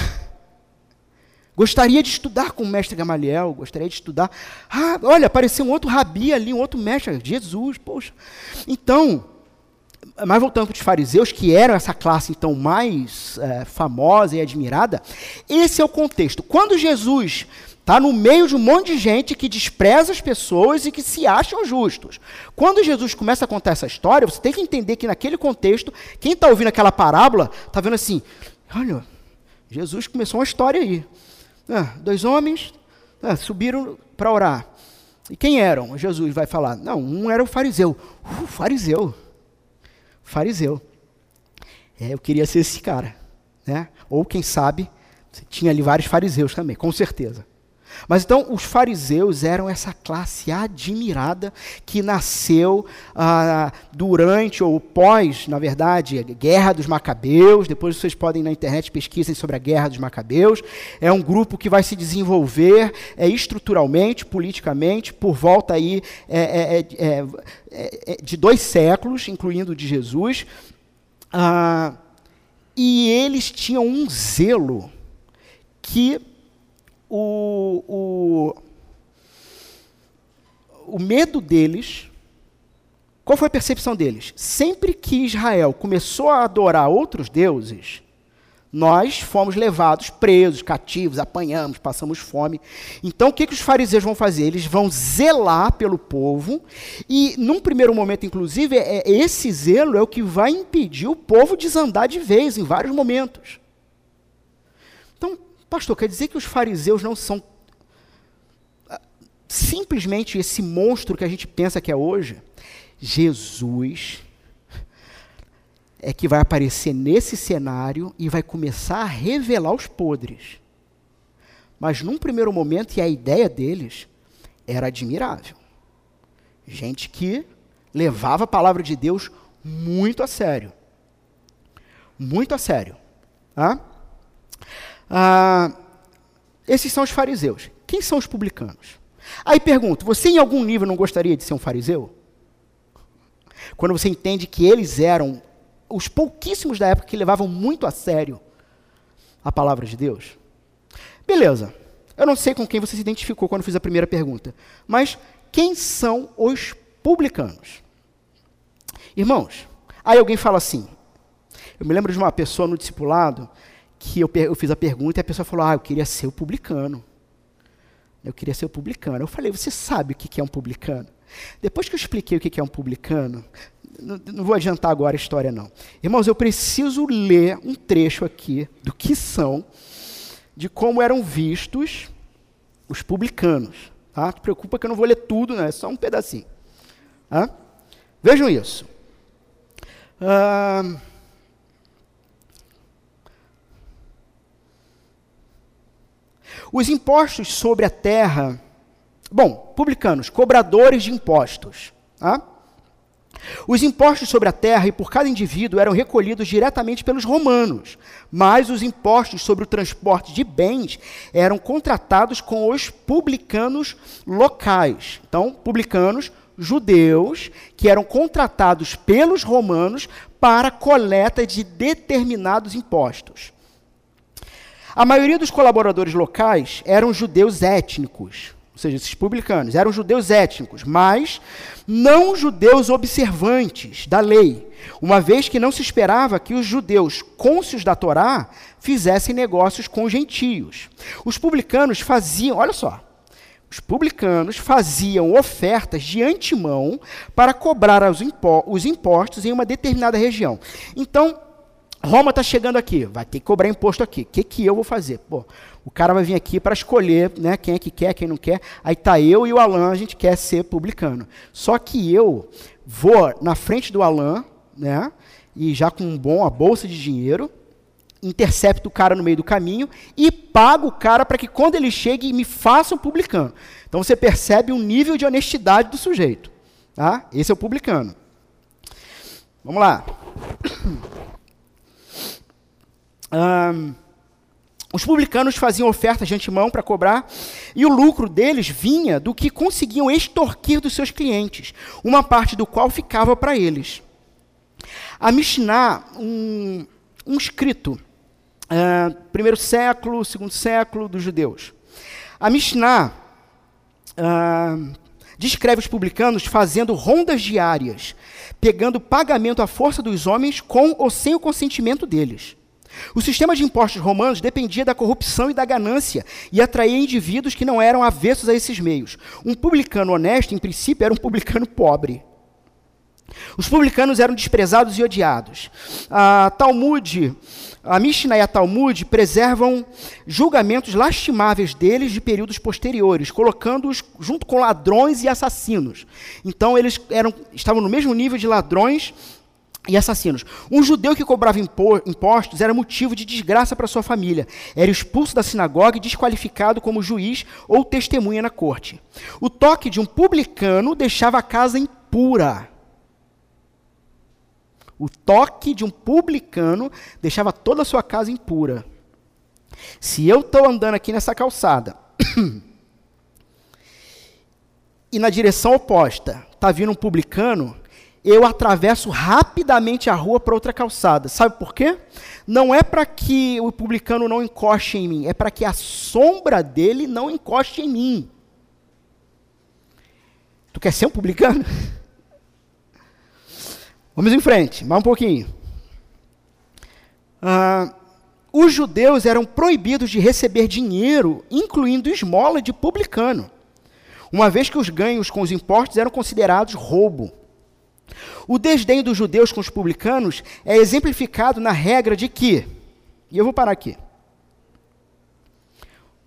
Gostaria de estudar com o mestre Gamaliel, gostaria de estudar. Ah, olha, apareceu um outro rabi ali, um outro mestre, Jesus, poxa. Então, mas voltando para os fariseus, que eram essa classe então mais é, famosa e admirada, esse é o contexto. Quando Jesus está no meio de um monte de gente que despreza as pessoas e que se acham justos. Quando Jesus começa a contar essa história, você tem que entender que naquele contexto, quem está ouvindo aquela parábola, está vendo assim, olha, Jesus começou uma história aí. Ah, dois homens ah, subiram para orar. E quem eram? Jesus vai falar. Não, um era o fariseu. O fariseu fariseu. É, eu queria ser esse cara. Né? Ou, quem sabe, tinha ali vários fariseus também, com certeza. Mas então, os fariseus eram essa classe admirada que nasceu ah, durante ou pós, na verdade, a Guerra dos Macabeus. Depois vocês podem na internet pesquisem sobre a Guerra dos Macabeus. É um grupo que vai se desenvolver é, estruturalmente, politicamente, por volta aí é é, é, é, é, de dois séculos, incluindo o de Jesus. Ah, e eles tinham um zelo que o, o, o medo deles. Qual foi a percepção deles? Sempre que Israel começou a adorar outros deuses, Nós fomos levados presos, cativos, apanhamos, passamos fome. Então, o que, que os fariseus vão fazer? Eles vão zelar pelo povo, e, num primeiro momento, inclusive, é, esse zelo é o que vai impedir o povo de desandar de vez em vários momentos. Então, pastor, quer dizer que os fariseus não são ah, simplesmente esse monstro que a gente pensa que é hoje? Jesus é que vai aparecer nesse cenário e vai começar a revelar os podres. Mas num primeiro momento, e a ideia deles era admirável. Gente que levava a palavra de Deus muito a sério. Muito a sério. Ah? Ah, esses são os fariseus. Quem são os publicanos? Aí pergunto: você em algum nível não gostaria de ser um fariseu? Quando você entende que eles eram os pouquíssimos da época que levavam muito a sério a palavra de Deus? Beleza. Eu não sei com quem você se identificou quando fiz a primeira pergunta, mas quem são os publicanos? Irmãos, aí alguém fala assim. Eu me lembro de uma pessoa no discipulado que eu, eu fiz a pergunta e a pessoa falou: Ah, eu queria ser o publicano. Eu queria ser o publicano. Eu falei: Você sabe o que é um publicano? Depois que eu expliquei o que é um publicano, não, não, vou adiantar agora a história, não. Irmãos, eu preciso ler um trecho aqui do que são, de como eram vistos os publicanos. Tá? Não te preocupa que eu não vou ler tudo, né? é só um pedacinho. Tá? Vejam isso. Ah, os impostos sobre a terra. Bom, publicanos, cobradores de impostos. Tá? Os impostos sobre a terra e por cada indivíduo eram recolhidos diretamente pelos romanos, mas os impostos sobre o transporte de bens eram contratados com os publicanos locais. Então, publicanos judeus que eram contratados pelos romanos para coleta de determinados impostos. A maioria dos colaboradores locais eram judeus étnicos, ou seja, esses publicanos, eram judeus étnicos, mas não judeus observantes da lei, uma vez que não se esperava que os judeus cônscios da Torá fizessem negócios com os gentios. Os publicanos faziam, olha só, os publicanos faziam ofertas de antemão para cobrar os impostos em uma determinada região. Então, Roma está chegando aqui, vai ter que cobrar imposto aqui. O que, que eu vou fazer? Pô, o cara vai vir aqui para escolher né, quem é que quer, quem não quer. Aí tá eu e o Alan, a gente quer ser publicano. Só que eu vou na frente do Alan, né, e já com um bom a bolsa de dinheiro, intercepto o cara no meio do caminho e pago o cara para que quando ele chegue me faça um publicano. Então você percebe o nível de honestidade do sujeito. Tá? Esse é o publicano. Vamos lá. Um, os publicanos faziam ofertas de antemão para cobrar, e o lucro deles vinha do que conseguiam extorquir dos seus clientes, uma parte do qual ficava para eles. A Mishnah, um, um escrito, uh, primeiro século, segundo século dos judeus. A Mishnah uh, descreve os publicanos fazendo rondas diárias, pegando pagamento à força dos homens com ou sem o consentimento deles. O sistema de impostos romanos dependia da corrupção e da ganância e atraía indivíduos que não eram avessos a esses meios. Um publicano honesto, em princípio, era um publicano pobre. Os publicanos eram desprezados e odiados. A Talmud, a Mishnah e a Talmud preservam julgamentos lastimáveis deles de períodos posteriores, colocando-os junto com ladrões e assassinos. Então eles eram, estavam no mesmo nível de ladrões e assassinos. Um judeu que cobrava impostos era motivo de desgraça para sua família. Era expulso da sinagoga e desqualificado como juiz ou testemunha na corte. O toque de um publicano deixava a casa impura. O toque de um publicano deixava toda a sua casa impura. Se eu estou andando aqui nessa calçada e na direção oposta está vindo um publicano, eu atravesso rapidamente a rua para outra calçada. Sabe por quê? Não é para que o publicano não encoste em mim, é para que a sombra dele não encoste em mim. Tu quer ser um publicano? Vamos em frente, mais um pouquinho. Ah, os judeus eram proibidos de receber dinheiro, incluindo esmola de publicano, uma vez que os ganhos com os impostos eram considerados roubo. O desdém dos judeus com os publicanos é exemplificado na regra de que, e eu vou parar aqui.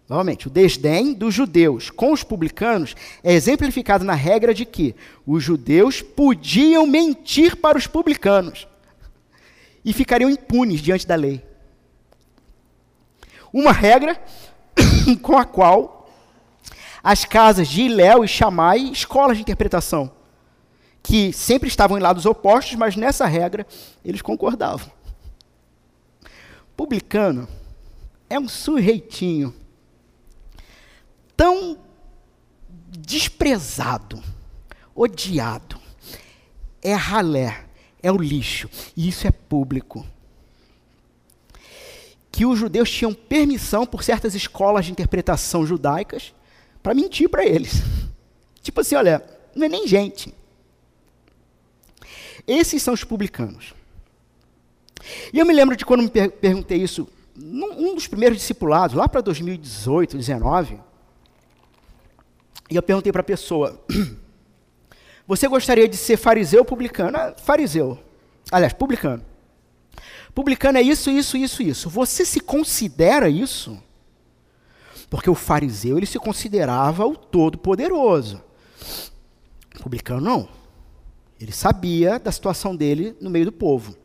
Novamente, o desdém dos judeus com os publicanos é exemplificado na regra de que os judeus podiam mentir para os publicanos e ficariam impunes diante da lei. Uma regra com a qual as casas de Iléu e Chamai, escolas de interpretação, que sempre estavam em lados opostos, mas nessa regra eles concordavam. Publicano é um sujeitinho tão desprezado, odiado, é ralé, é o lixo, e isso é público. Que os judeus tinham permissão por certas escolas de interpretação judaicas para mentir para eles. Tipo assim, olha, não é nem gente. Esses são os publicanos. E eu me lembro de quando me per perguntei isso, num um dos primeiros discipulados, lá para 2018, 2019, e eu perguntei para a pessoa: Você gostaria de ser fariseu ou publicano? Ah, fariseu. Aliás, publicano. Publicano é isso, isso, isso, isso. Você se considera isso? Porque o fariseu ele se considerava o todo-poderoso. Publicano não. Ele sabia da situação dele no meio do povo.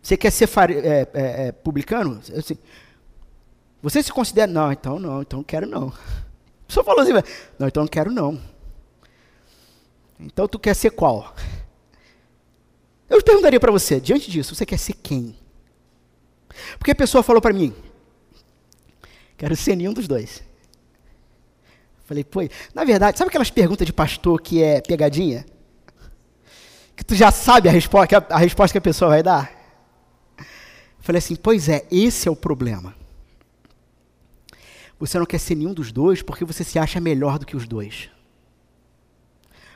Você quer ser é, é, é, publicano? Assim, você se considera. Não, então não, então não quero não. A pessoa falou assim, não, então não quero não. Então tu quer ser qual? Eu perguntaria para você, diante disso, você quer ser quem? Porque a pessoa falou para mim, quero ser nenhum dos dois. Falei, pô, na verdade, sabe aquelas perguntas de pastor que é pegadinha? Que tu já sabe a resposta, a resposta que a pessoa vai dar? Falei assim, pois é, esse é o problema. Você não quer ser nenhum dos dois porque você se acha melhor do que os dois.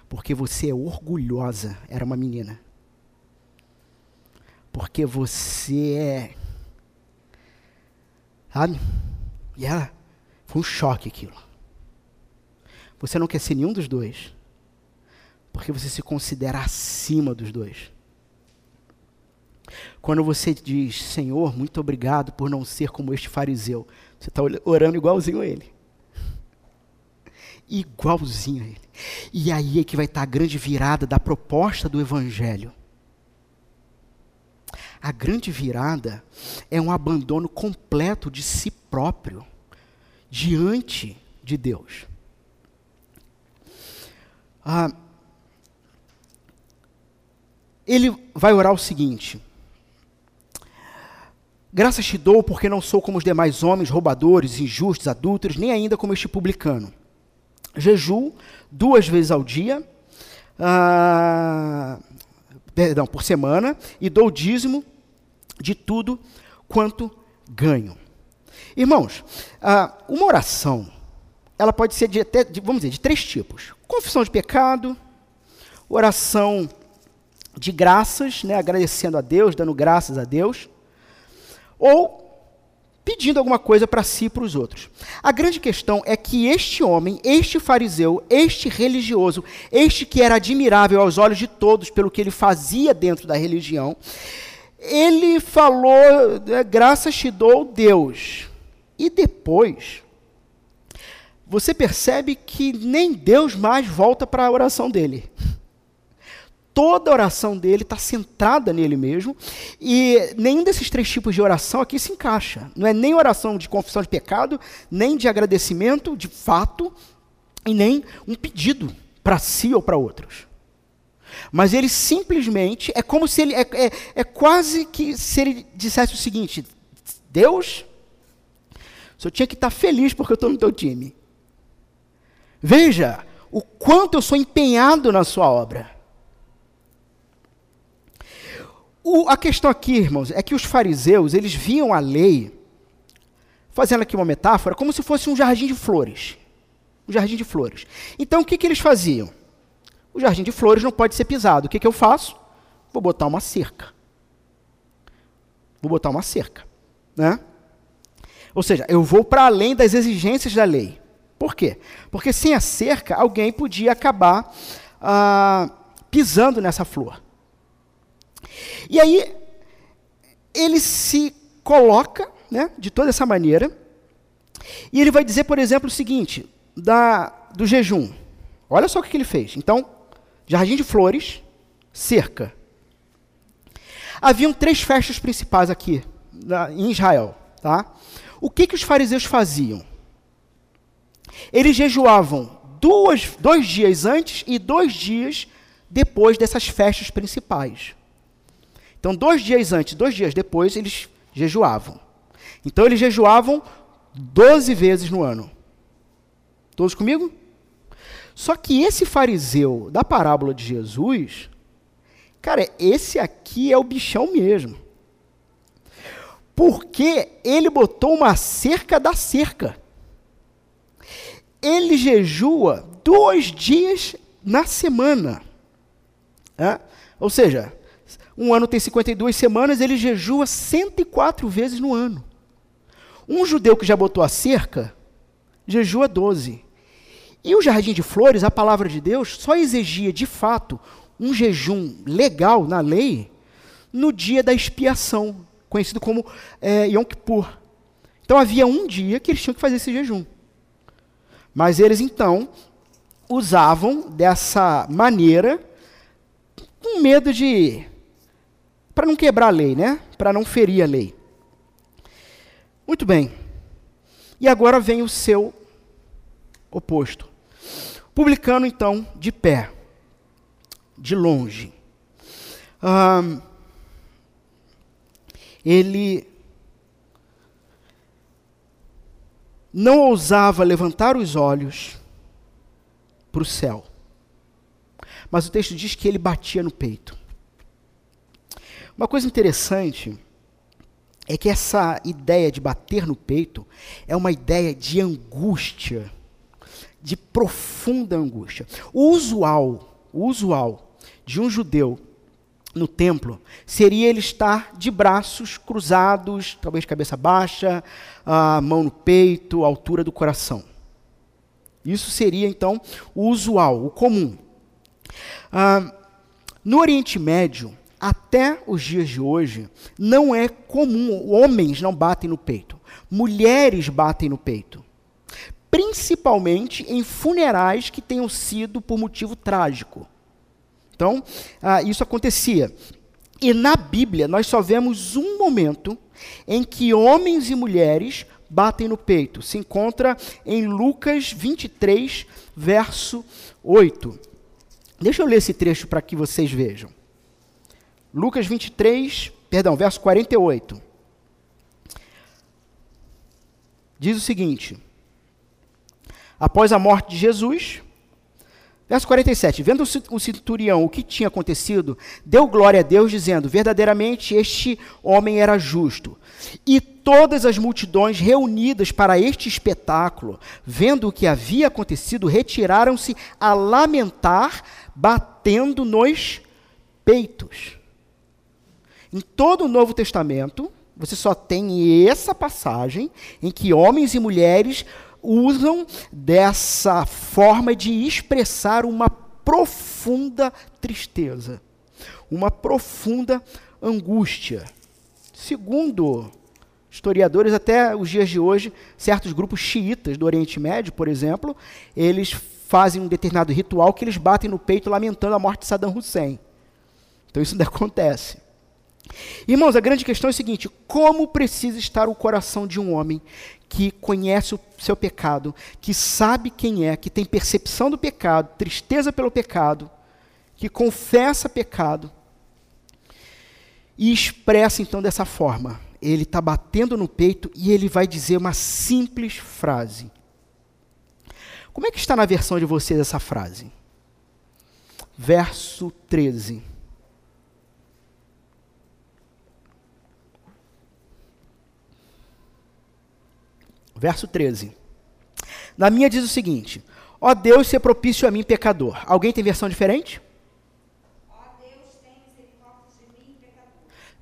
Porque você é orgulhosa, era uma menina. Porque você é. Sabe? E ela. Foi um choque aquilo. Você não quer ser nenhum dos dois. Porque você se considera acima dos dois. Quando você diz, Senhor, muito obrigado por não ser como este fariseu, você está orando igualzinho a ele. Igualzinho a ele. E aí é que vai estar tá a grande virada da proposta do Evangelho. A grande virada é um abandono completo de si próprio diante de Deus. Ah, ele vai orar o seguinte: Graças te dou porque não sou como os demais homens, roubadores, injustos, adúlteros, nem ainda como este publicano. Jeju duas vezes ao dia, ah, perdão, por semana, e dou dízimo de tudo quanto ganho. Irmãos, ah, uma oração, ela pode ser de, até, de, vamos dizer, de três tipos: confissão de pecado, oração de graças, né, agradecendo a Deus, dando graças a Deus ou pedindo alguma coisa para si e para os outros. A grande questão é que este homem, este fariseu, este religioso, este que era admirável aos olhos de todos pelo que ele fazia dentro da religião, ele falou: é, graças te dou, Deus. E depois, você percebe que nem Deus mais volta para a oração dele toda oração dele está centrada nele mesmo, e nenhum desses três tipos de oração aqui se encaixa. Não é nem oração de confissão de pecado, nem de agradecimento de fato, e nem um pedido para si ou para outros. Mas ele simplesmente, é como se ele, é, é, é quase que se ele dissesse o seguinte: Deus, senhor tinha que estar tá feliz porque eu estou no teu time. Veja o quanto eu sou empenhado na sua obra. O, a questão aqui, irmãos, é que os fariseus, eles viam a lei, fazendo aqui uma metáfora, como se fosse um jardim de flores. Um jardim de flores. Então, o que, que eles faziam? O jardim de flores não pode ser pisado. O que, que eu faço? Vou botar uma cerca. Vou botar uma cerca. Né? Ou seja, eu vou para além das exigências da lei. Por quê? Porque sem a cerca, alguém podia acabar ah, pisando nessa flor. E aí, ele se coloca né, de toda essa maneira, e ele vai dizer, por exemplo, o seguinte, da, do jejum. Olha só o que ele fez. Então, jardim de flores, cerca. Haviam três festas principais aqui na, em Israel. Tá? O que, que os fariseus faziam? Eles jejuavam duas, dois dias antes e dois dias depois dessas festas principais. Então, dois dias antes, dois dias depois, eles jejuavam. Então, eles jejuavam 12 vezes no ano. Todos comigo? Só que esse fariseu da parábola de Jesus, cara, esse aqui é o bichão mesmo. Porque ele botou uma cerca da cerca. Ele jejua dois dias na semana. É? Ou seja, um ano tem 52 semanas, ele jejua 104 vezes no ano. Um judeu que já botou a cerca, jejua 12. E o jardim de flores, a palavra de Deus, só exigia de fato um jejum legal na lei no dia da expiação, conhecido como é, Yom Kippur. Então havia um dia que eles tinham que fazer esse jejum. Mas eles então usavam dessa maneira com medo de para não quebrar a lei, né? Para não ferir a lei. Muito bem. E agora vem o seu oposto. Publicano, então, de pé, de longe. ele não ousava levantar os olhos para o céu. Mas o texto diz que ele batia no peito. Uma coisa interessante é que essa ideia de bater no peito é uma ideia de angústia, de profunda angústia. O usual, o usual de um judeu no templo seria ele estar de braços cruzados, talvez cabeça baixa, a mão no peito, altura do coração. Isso seria então o usual, o comum. Ah, no Oriente Médio, até os dias de hoje, não é comum, homens não batem no peito, mulheres batem no peito. Principalmente em funerais que tenham sido por motivo trágico. Então, ah, isso acontecia. E na Bíblia, nós só vemos um momento em que homens e mulheres batem no peito. Se encontra em Lucas 23, verso 8. Deixa eu ler esse trecho para que vocês vejam. Lucas 23, perdão, verso 48. Diz o seguinte: Após a morte de Jesus, verso 47, vendo o centurião o que tinha acontecido, deu glória a Deus, dizendo: Verdadeiramente este homem era justo. E todas as multidões reunidas para este espetáculo, vendo o que havia acontecido, retiraram-se a lamentar, batendo nos peitos. Em todo o Novo Testamento, você só tem essa passagem em que homens e mulheres usam dessa forma de expressar uma profunda tristeza, uma profunda angústia. Segundo historiadores, até os dias de hoje, certos grupos xiitas do Oriente Médio, por exemplo, eles fazem um determinado ritual que eles batem no peito lamentando a morte de Saddam Hussein. Então isso ainda acontece. Irmãos, a grande questão é a seguinte: como precisa estar o coração de um homem que conhece o seu pecado, que sabe quem é, que tem percepção do pecado, tristeza pelo pecado, que confessa pecado e expressa então dessa forma. Ele está batendo no peito e ele vai dizer uma simples frase. Como é que está na versão de vocês essa frase? Verso 13. Verso 13. Na minha diz o seguinte: Ó Deus, se propício a mim, pecador. Alguém tem versão diferente? Deus, tem misericórdia de mim, pecador.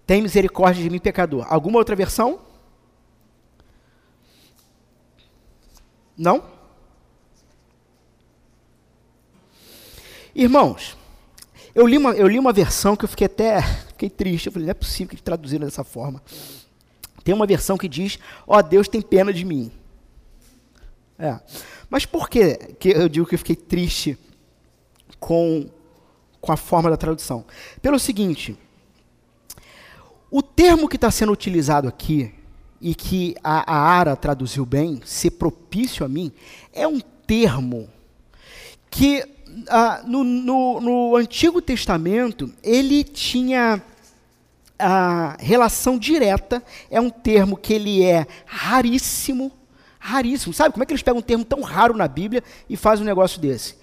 Tem misericórdia de mim, pecador. Alguma outra versão? Não? Irmãos, eu li uma, eu li uma versão que eu fiquei até fiquei triste. Eu falei, não é possível que traduziram dessa forma. Tem uma versão que diz: Ó oh, Deus tem pena de mim. É. Mas por que, que eu digo que eu fiquei triste com, com a forma da tradução? Pelo seguinte: o termo que está sendo utilizado aqui, e que a, a Ara traduziu bem, ser propício a mim, é um termo que ah, no, no, no, Antigo Testamento, ele tinha a relação direta, é um termo que ele é raríssimo, raríssimo. Sabe como é que eles pegam um termo tão raro na Bíblia e fazem um negócio desse?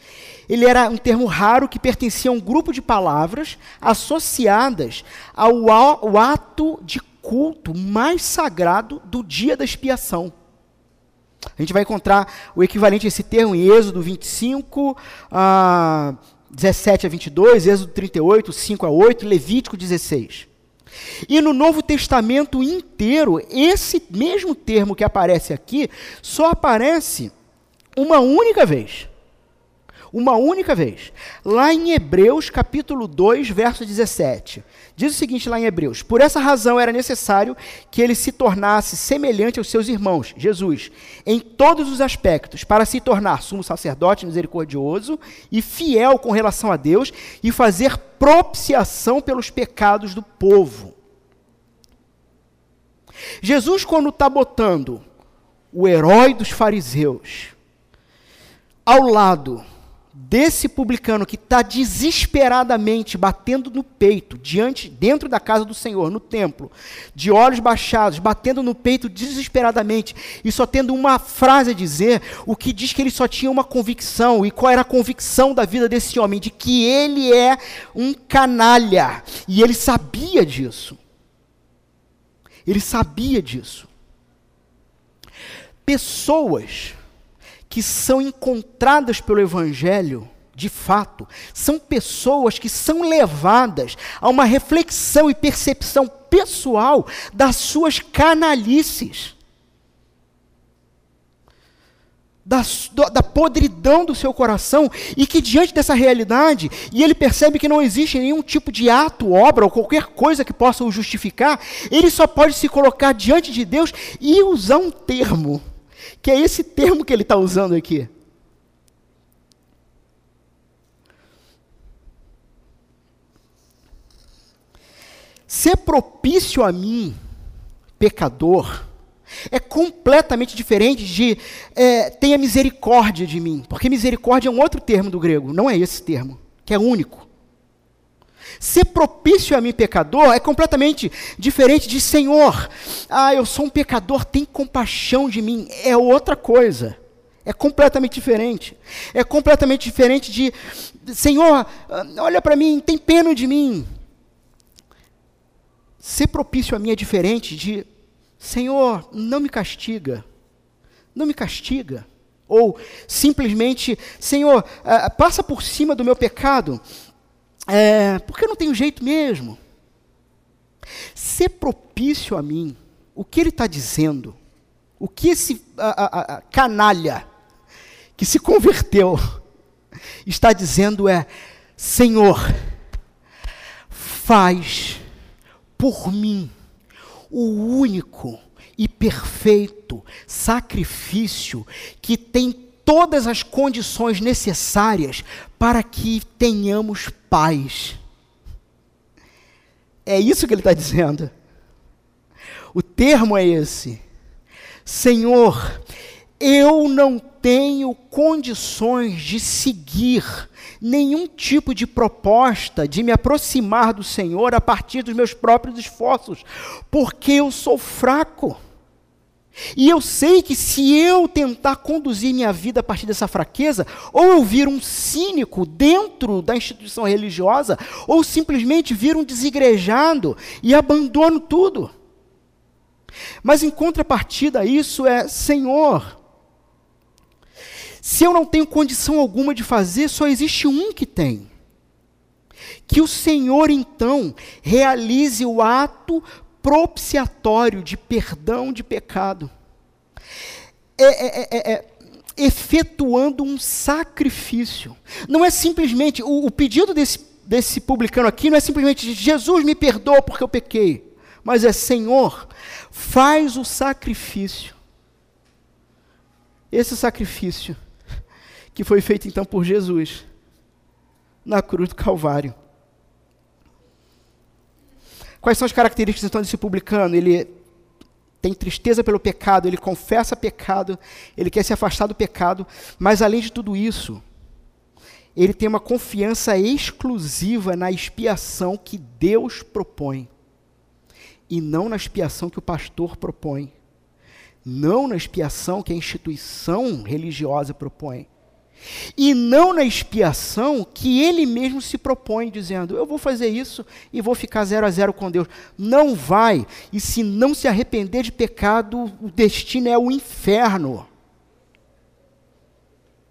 Ele era um termo raro que pertencia a um grupo de palavras associadas ao, ao ato de culto mais sagrado do dia da expiação. A gente vai encontrar o equivalente a esse termo em Êxodo 25, a 17 a 22, Êxodo 38, 5 a 8, Levítico 16. E no Novo Testamento inteiro, esse mesmo termo que aparece aqui só aparece uma única vez uma única vez. Lá em Hebreus, capítulo 2, verso 17. Diz o seguinte lá em Hebreus: Por essa razão era necessário que ele se tornasse semelhante aos seus irmãos, Jesus, em todos os aspectos, para se tornar sumo sacerdote misericordioso e fiel com relação a Deus e fazer propiciação pelos pecados do povo. Jesus, quando está botando o herói dos fariseus ao lado desse publicano que está desesperadamente batendo no peito, diante, dentro da casa do Senhor, no templo, de olhos baixados, batendo no peito desesperadamente, e só tendo uma frase a dizer, o que diz que ele só tinha uma convicção, e qual era a convicção da vida desse homem? De que ele é um canalha, e ele sabia disso. Ele sabia disso. Pessoas que são encontradas pelo Evangelho, de fato, são pessoas que são levadas a uma reflexão e percepção pessoal das suas canalices. Da, da, podridão do seu coração, e que diante dessa realidade, e ele percebe que não existe nenhum tipo de ato, obra ou qualquer coisa que possa o justificar, ele só pode se colocar diante de Deus e usar um termo que é esse termo que ele está usando aqui. Ser propício a mim, pecador, é completamente diferente de é, tenha misericórdia de mim, porque misericórdia é um outro termo do grego, não é esse termo, que é único. Ser propício a mim, pecador, é completamente diferente de Senhor, ah, eu sou um pecador, tem compaixão de mim. É outra coisa. É completamente diferente. É completamente diferente de Senhor, ah, olha para mim, tem pena de mim. Ser propício a mim é diferente de Senhor, não me castiga. Não me castiga. Ou simplesmente, Senhor, uh, passa por cima do meu pecado é, porque eu não tenho jeito mesmo. Ser propício a mim, o que ele está dizendo, o que esse a, a, a, canalha que se converteu está dizendo é: Senhor, faz por mim o único e perfeito sacrifício que tem todas as condições necessárias para que tenhamos paz. É isso que ele está dizendo. O termo é esse. Senhor, eu não tenho condições de seguir nenhum tipo de proposta de me aproximar do Senhor a partir dos meus próprios esforços, porque eu sou fraco. E eu sei que se eu tentar conduzir minha vida a partir dessa fraqueza, ou eu vir um cínico dentro da instituição religiosa, ou simplesmente vir um desigrejado e abandono tudo. Mas em contrapartida, isso é: Senhor, se eu não tenho condição alguma de fazer, só existe um que tem. Que o Senhor então realize o ato propiciatório de perdão de pecado. É, é, é, é, é efetuando um sacrifício. Não é simplesmente, o, o pedido desse, desse publicano aqui não é simplesmente Jesus me perdoa porque eu pequei, mas é Senhor, faz o sacrifício. Esse sacrifício que foi feito então por Jesus na cruz do Calvário. Quais são as características então desse publicano? Ele tem tristeza pelo pecado, ele confessa pecado, ele quer se afastar do pecado, mas além de tudo isso, ele tem uma confiança exclusiva na expiação que Deus propõe, e não na expiação que o pastor propõe, não na expiação que a instituição religiosa propõe. E não na expiação que ele mesmo se propõe, dizendo: Eu vou fazer isso e vou ficar zero a zero com Deus. Não vai. E se não se arrepender de pecado, o destino é o inferno.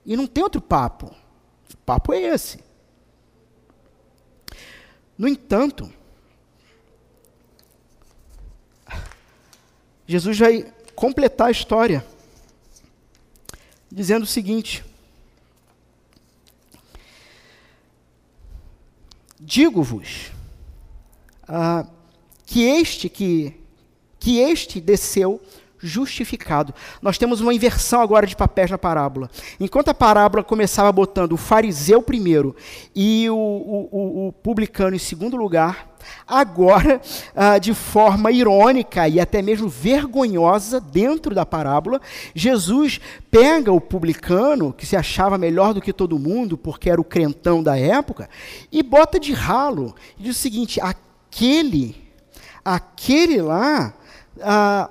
E não tem outro papo. O papo é esse. No entanto, Jesus vai completar a história dizendo o seguinte: Digo-vos ah, que este que, que este desceu justificado. Nós temos uma inversão agora de papéis na parábola. Enquanto a parábola começava botando o fariseu primeiro e o, o, o publicano em segundo lugar, agora, ah, de forma irônica e até mesmo vergonhosa, dentro da parábola, Jesus pega o publicano, que se achava melhor do que todo mundo, porque era o crentão da época, e bota de ralo. E diz o seguinte: aquele, aquele lá. Ah,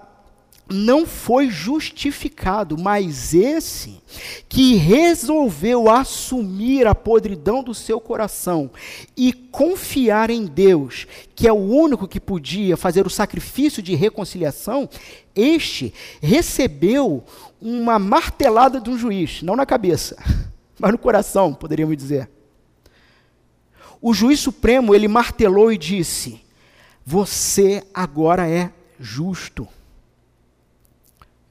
não foi justificado, mas esse que resolveu assumir a podridão do seu coração e confiar em Deus, que é o único que podia fazer o sacrifício de reconciliação, este recebeu uma martelada de um juiz, não na cabeça, mas no coração, poderíamos dizer. O juiz supremo, ele martelou e disse: Você agora é justo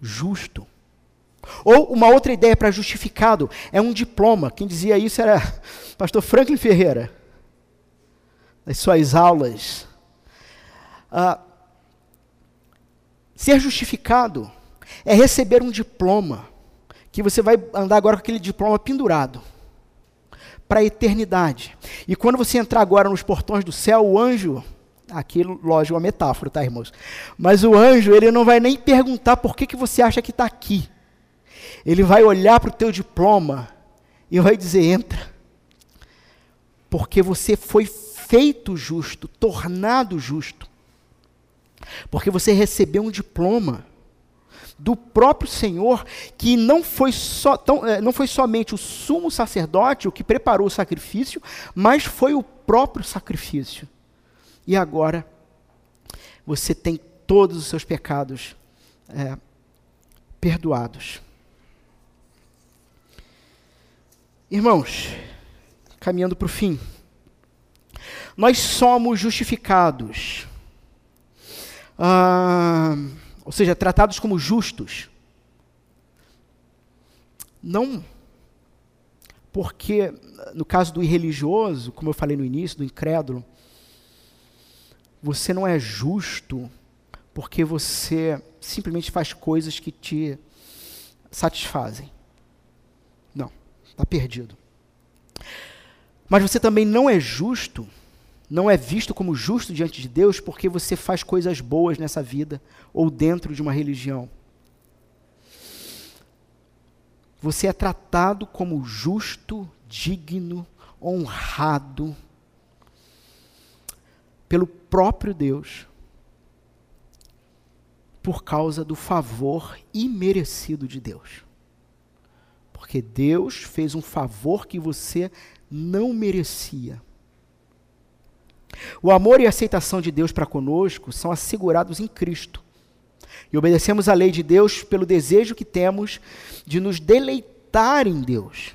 justo. Ou uma outra ideia para justificado é um diploma. Quem dizia isso era pastor Franklin Ferreira, nas suas aulas. Ah, ser justificado é receber um diploma, que você vai andar agora com aquele diploma pendurado para a eternidade. E quando você entrar agora nos portões do céu, o anjo Aquilo, lógico, é uma metáfora, tá, irmãos? Mas o anjo, ele não vai nem perguntar por que, que você acha que está aqui. Ele vai olhar para o teu diploma e vai dizer: entra. Porque você foi feito justo, tornado justo. Porque você recebeu um diploma do próprio Senhor, que não foi, só, tão, eh, não foi somente o sumo sacerdote o que preparou o sacrifício, mas foi o próprio sacrifício e agora você tem todos os seus pecados é, perdoados. Irmãos, caminhando para o fim, nós somos justificados, ah, ou seja, tratados como justos, não porque, no caso do irreligioso, como eu falei no início, do incrédulo, você não é justo porque você simplesmente faz coisas que te satisfazem. Não, está perdido. Mas você também não é justo, não é visto como justo diante de Deus porque você faz coisas boas nessa vida ou dentro de uma religião. Você é tratado como justo, digno, honrado pelo próprio Deus por causa do favor imerecido de Deus. Porque Deus fez um favor que você não merecia. O amor e a aceitação de Deus para conosco são assegurados em Cristo. E obedecemos à lei de Deus pelo desejo que temos de nos deleitar em Deus,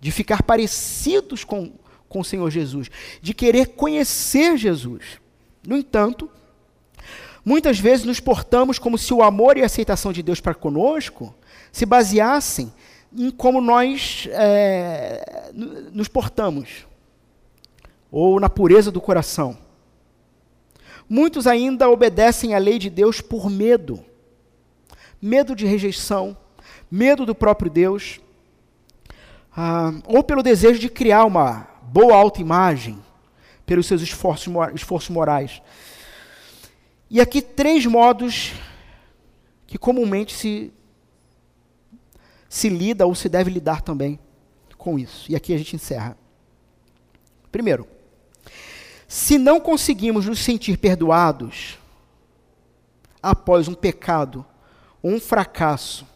de ficar parecidos com com o Senhor Jesus, de querer conhecer Jesus. No entanto, muitas vezes nos portamos como se o amor e a aceitação de Deus para conosco se baseassem em como nós é, nos portamos, ou na pureza do coração. Muitos ainda obedecem à lei de Deus por medo medo de rejeição, medo do próprio Deus, ah, ou pelo desejo de criar uma boa autoimagem pelos seus esforços, esforços morais. E aqui três modos que comumente se, se lida ou se deve lidar também com isso. E aqui a gente encerra. Primeiro, se não conseguimos nos sentir perdoados após um pecado um fracasso,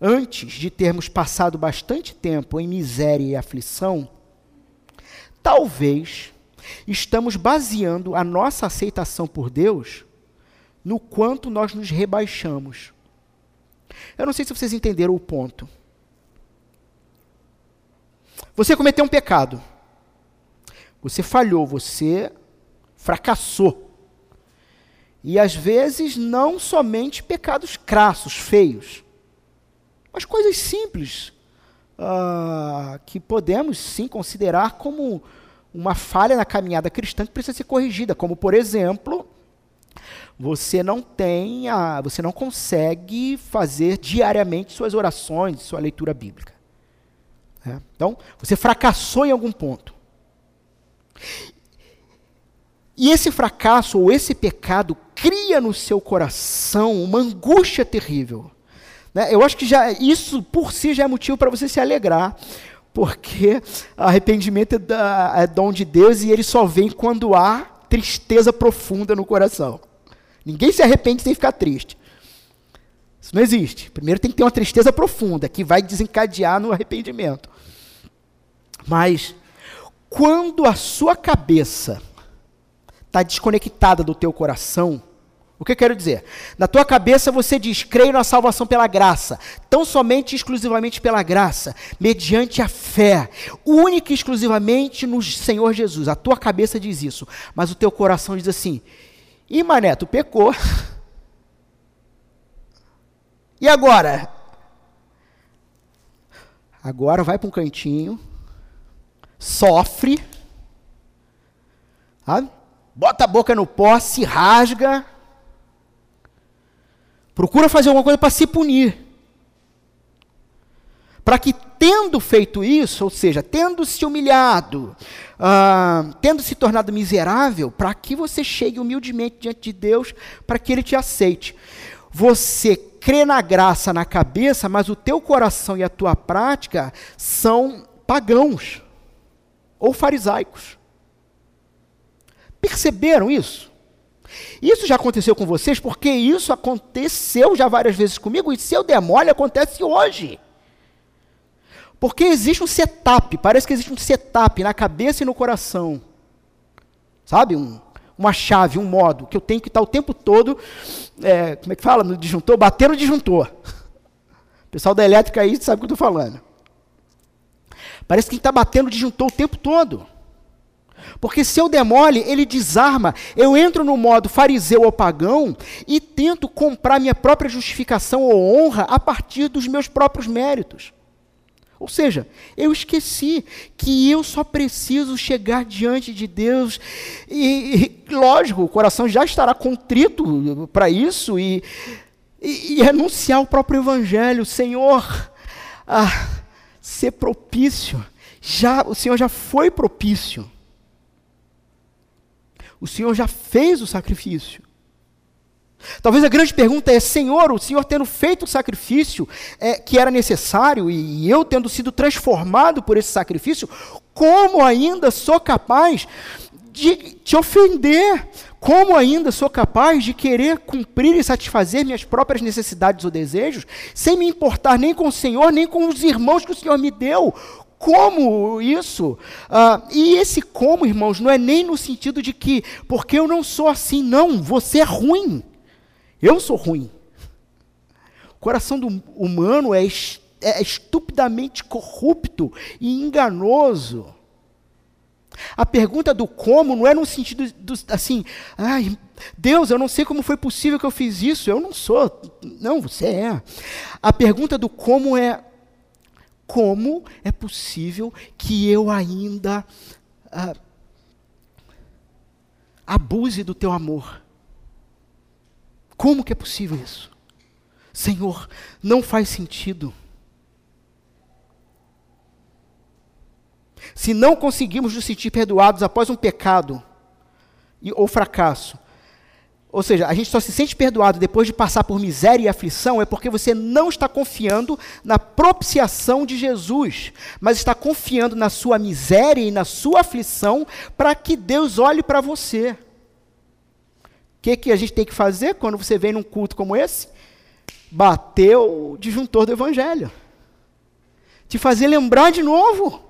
antes de termos passado bastante tempo em miséria e aflição, talvez estamos baseando a nossa aceitação por Deus no quanto nós nos rebaixamos. Eu não sei se vocês entenderam o ponto. Você cometeu um pecado. Você falhou, você fracassou. E às vezes não somente pecados crassos, feios, mas coisas simples uh, que podemos sim considerar como uma falha na caminhada cristã que precisa ser corrigida, como por exemplo, você não tem, a, você não consegue fazer diariamente suas orações, sua leitura bíblica. É? Então, você fracassou em algum ponto. E esse fracasso ou esse pecado cria no seu coração uma angústia terrível. Né? Eu acho que já isso por si já é motivo para você se alegrar, porque arrependimento é, é dom de Deus e ele só vem quando há tristeza profunda no coração. Ninguém se arrepende sem ficar triste. Isso não existe. Primeiro tem que ter uma tristeza profunda que vai desencadear no arrependimento. Mas quando a sua cabeça está desconectada do teu coração, o que eu quero dizer? Na tua cabeça você diz: creio na salvação pela graça, tão somente e exclusivamente pela graça, mediante a fé, única e exclusivamente no Senhor Jesus. A tua cabeça diz isso, mas o teu coração diz assim: e mané, tu pecou. E agora? Agora vai para um cantinho, sofre, sabe? bota a boca no pó, se rasga, procura fazer alguma coisa para se punir. Para que, tendo feito isso, ou seja, tendo se humilhado, uh, tendo se tornado miserável, para que você chegue humildemente diante de Deus, para que Ele te aceite. Você crê na graça na cabeça, mas o teu coração e a tua prática são pagãos ou farisaicos. Perceberam isso? Isso já aconteceu com vocês porque isso aconteceu já várias vezes comigo e se eu der mole, acontece hoje. Porque existe um setup, parece que existe um setup na cabeça e no coração. Sabe? Um, uma chave, um modo, que eu tenho que estar o tempo todo, é, como é que fala? No disjuntor, bater no disjuntor. O pessoal da elétrica aí sabe o que eu estou falando. Parece que está batendo o disjuntor o tempo todo. Porque se eu demole, ele desarma. Eu entro no modo fariseu ou pagão e tento comprar minha própria justificação ou honra a partir dos meus próprios méritos. Ou seja, eu esqueci que eu só preciso chegar diante de Deus e, e lógico, o coração já estará contrito para isso e, e, e, anunciar o próprio Evangelho, Senhor, ah, ser propício. Já o Senhor já foi propício. O Senhor já fez o sacrifício. Talvez a grande pergunta é: Senhor, o Senhor tendo feito o sacrifício é, que era necessário e eu tendo sido transformado por esse sacrifício, como ainda sou capaz de te ofender? Como ainda sou capaz de querer cumprir e satisfazer minhas próprias necessidades ou desejos, sem me importar nem com o Senhor, nem com os irmãos que o Senhor me deu? Como isso? Uh, e esse como, irmãos, não é nem no sentido de que, porque eu não sou assim, não, você é ruim. Eu sou ruim. O coração do humano é, é estupidamente corrupto e enganoso. A pergunta do como não é no sentido do, assim, ai, Deus, eu não sei como foi possível que eu fiz isso, eu não sou. Não, você é. A pergunta do como é como é possível que eu ainda ah, abuse do teu amor? Como que é possível isso? Senhor, não faz sentido. Se não conseguimos nos sentir perdoados após um pecado ou fracasso, ou seja, a gente só se sente perdoado depois de passar por miséria e aflição, é porque você não está confiando na propiciação de Jesus, mas está confiando na sua miséria e na sua aflição para que Deus olhe para você. O que, que a gente tem que fazer quando você vem num culto como esse? Bater o disjuntor do Evangelho. Te fazer lembrar de novo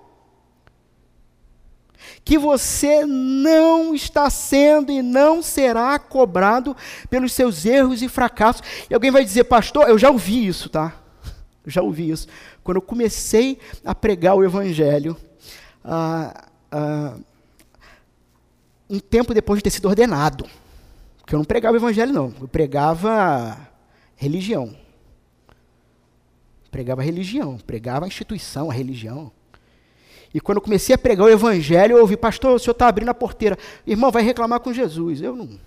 que você não está sendo e não será cobrado pelos seus erros e fracassos. E alguém vai dizer, pastor, eu já ouvi isso, tá? Eu já ouvi isso. Quando eu comecei a pregar o Evangelho, ah, ah, um tempo depois de ter sido ordenado, porque eu não pregava o Evangelho, não, eu pregava religião. Pregava religião, pregava a instituição, a religião. E quando eu comecei a pregar o evangelho, eu ouvi, pastor, o senhor está abrindo a porteira. Irmão, vai reclamar com Jesus. Eu não.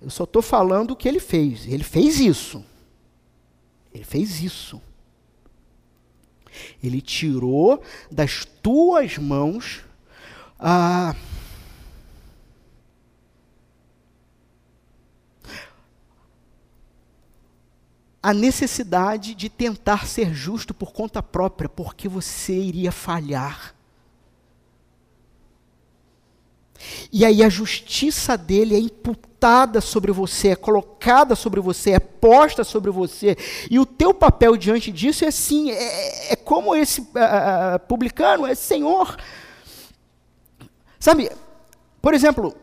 Eu só estou falando o que ele fez. Ele fez isso. Ele fez isso. Ele tirou das tuas mãos a. Ah, a necessidade de tentar ser justo por conta própria, porque você iria falhar. E aí a justiça dele é imputada sobre você, é colocada sobre você, é posta sobre você. E o teu papel diante disso é assim, é, é como esse uh, publicano, é Senhor. Sabe, por exemplo,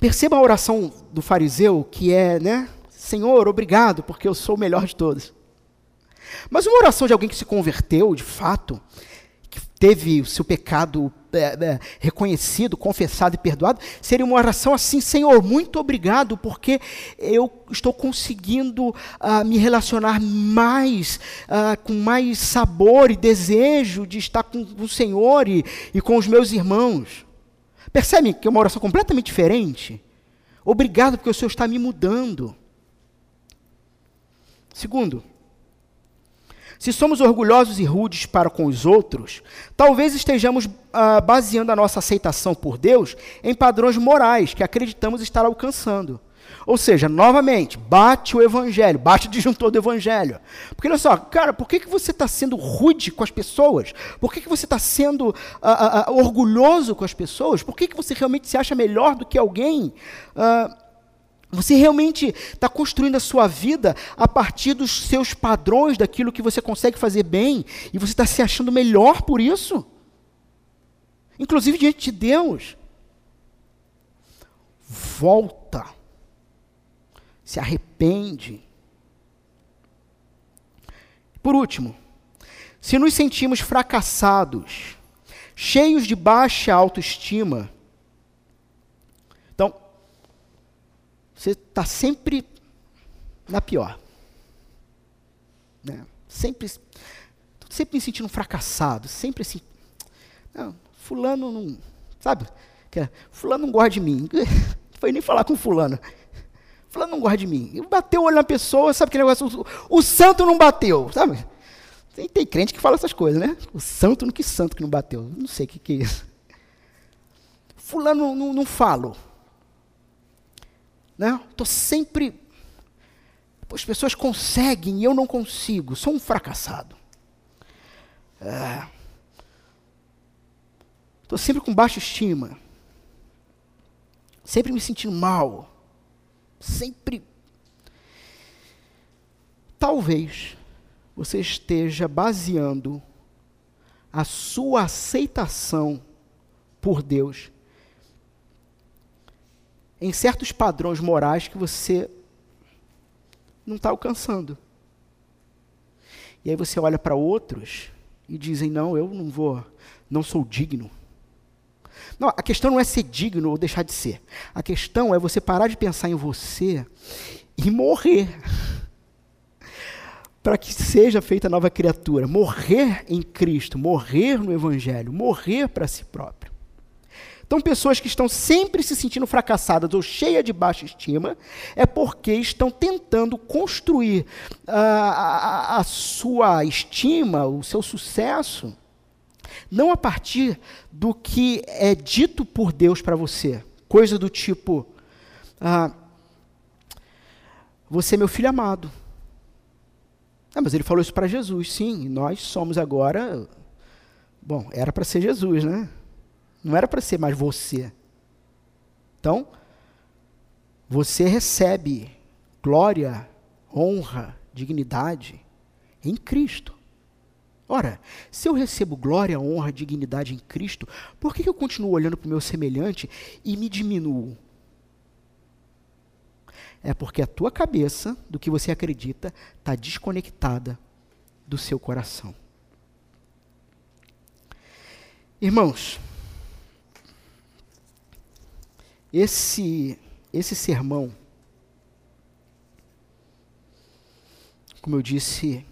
perceba a oração do fariseu, que é, né, Senhor, obrigado, porque eu sou o melhor de todos. Mas uma oração de alguém que se converteu, de fato, que teve o seu pecado é, é, reconhecido, confessado e perdoado, seria uma oração assim: Senhor, muito obrigado, porque eu estou conseguindo uh, me relacionar mais, uh, com mais sabor e desejo de estar com o Senhor e, e com os meus irmãos. Percebe que é uma oração completamente diferente? Obrigado, porque o Senhor está me mudando. Segundo, se somos orgulhosos e rudes para com os outros, talvez estejamos ah, baseando a nossa aceitação por Deus em padrões morais que acreditamos estar alcançando. Ou seja, novamente, bate o evangelho, bate o disjuntor do evangelho. Porque olha só, cara, por que, que você está sendo rude com as pessoas? Por que, que você está sendo ah, ah, orgulhoso com as pessoas? Por que, que você realmente se acha melhor do que alguém? Uh, você realmente está construindo a sua vida a partir dos seus padrões, daquilo que você consegue fazer bem, e você está se achando melhor por isso? Inclusive diante de Deus. Volta. Se arrepende. Por último, se nos sentimos fracassados, cheios de baixa autoestima, você está sempre na pior. Né? Sempre, sempre me sentindo fracassado, sempre assim. Não, fulano não. Sabe? É, fulano não gosta de mim. Não foi nem falar com fulano. Fulano não gosta de mim. Bateu o olho na pessoa, sabe que negócio? O, o santo não bateu, sabe? Tem, tem, crente que fala essas coisas, né? O santo, que santo que não bateu? Não sei o que, que é isso. Fulano não, não, não falo. Né? Estou sempre. As pessoas conseguem e eu não consigo. Sou um fracassado. Estou é. sempre com baixa estima. Sempre me sentindo mal. Sempre. Talvez você esteja baseando a sua aceitação por Deus em certos padrões morais que você não está alcançando. E aí você olha para outros e dizem: não, eu não vou, não sou digno. Não, a questão não é ser digno ou deixar de ser. A questão é você parar de pensar em você e morrer. para que seja feita nova criatura, morrer em Cristo, morrer no Evangelho, morrer para si próprio. Então, pessoas que estão sempre se sentindo fracassadas ou cheias de baixa estima, é porque estão tentando construir a, a, a sua estima, o seu sucesso, não a partir do que é dito por Deus para você. Coisa do tipo: ah, Você é meu filho amado. Ah, mas ele falou isso para Jesus. Sim, nós somos agora. Bom, era para ser Jesus, né? Não era para ser mais você. Então, você recebe glória, honra, dignidade em Cristo. Ora, se eu recebo glória, honra, dignidade em Cristo, por que eu continuo olhando para o meu semelhante e me diminuo? É porque a tua cabeça, do que você acredita, está desconectada do seu coração. Irmãos, esse, esse sermão, como eu disse,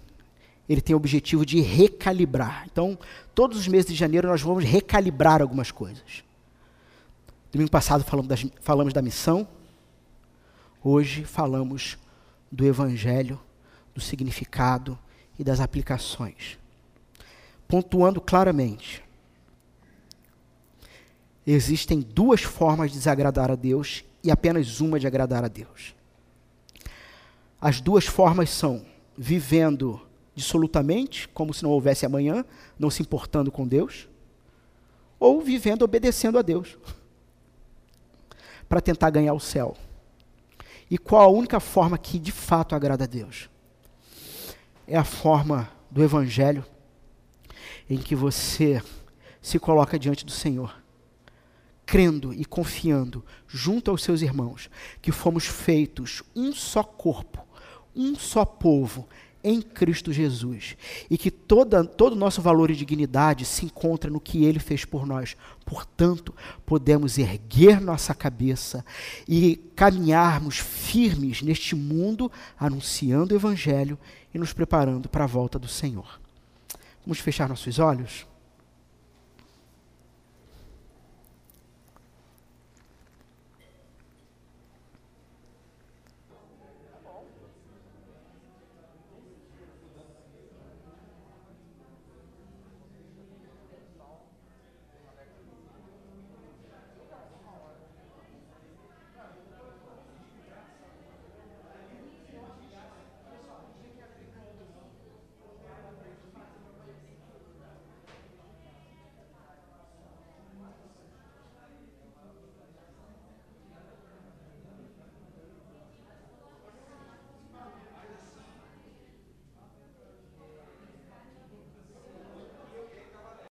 ele tem o objetivo de recalibrar. Então, todos os meses de janeiro nós vamos recalibrar algumas coisas. Domingo passado falamos, das, falamos da missão, hoje falamos do evangelho, do significado e das aplicações. Pontuando claramente, existem duas formas de desagradar a Deus e apenas uma de agradar a Deus. As duas formas são vivendo dissolutamente, como se não houvesse amanhã, não se importando com Deus, ou vivendo obedecendo a Deus, para tentar ganhar o céu. E qual a única forma que de fato agrada a Deus? É a forma do Evangelho, em que você se coloca diante do Senhor, crendo e confiando, junto aos seus irmãos, que fomos feitos um só corpo, um só povo, em Cristo Jesus. E que toda, todo o nosso valor e dignidade se encontra no que Ele fez por nós. Portanto, podemos erguer nossa cabeça e caminharmos firmes neste mundo, anunciando o Evangelho e nos preparando para a volta do Senhor. Vamos fechar nossos olhos?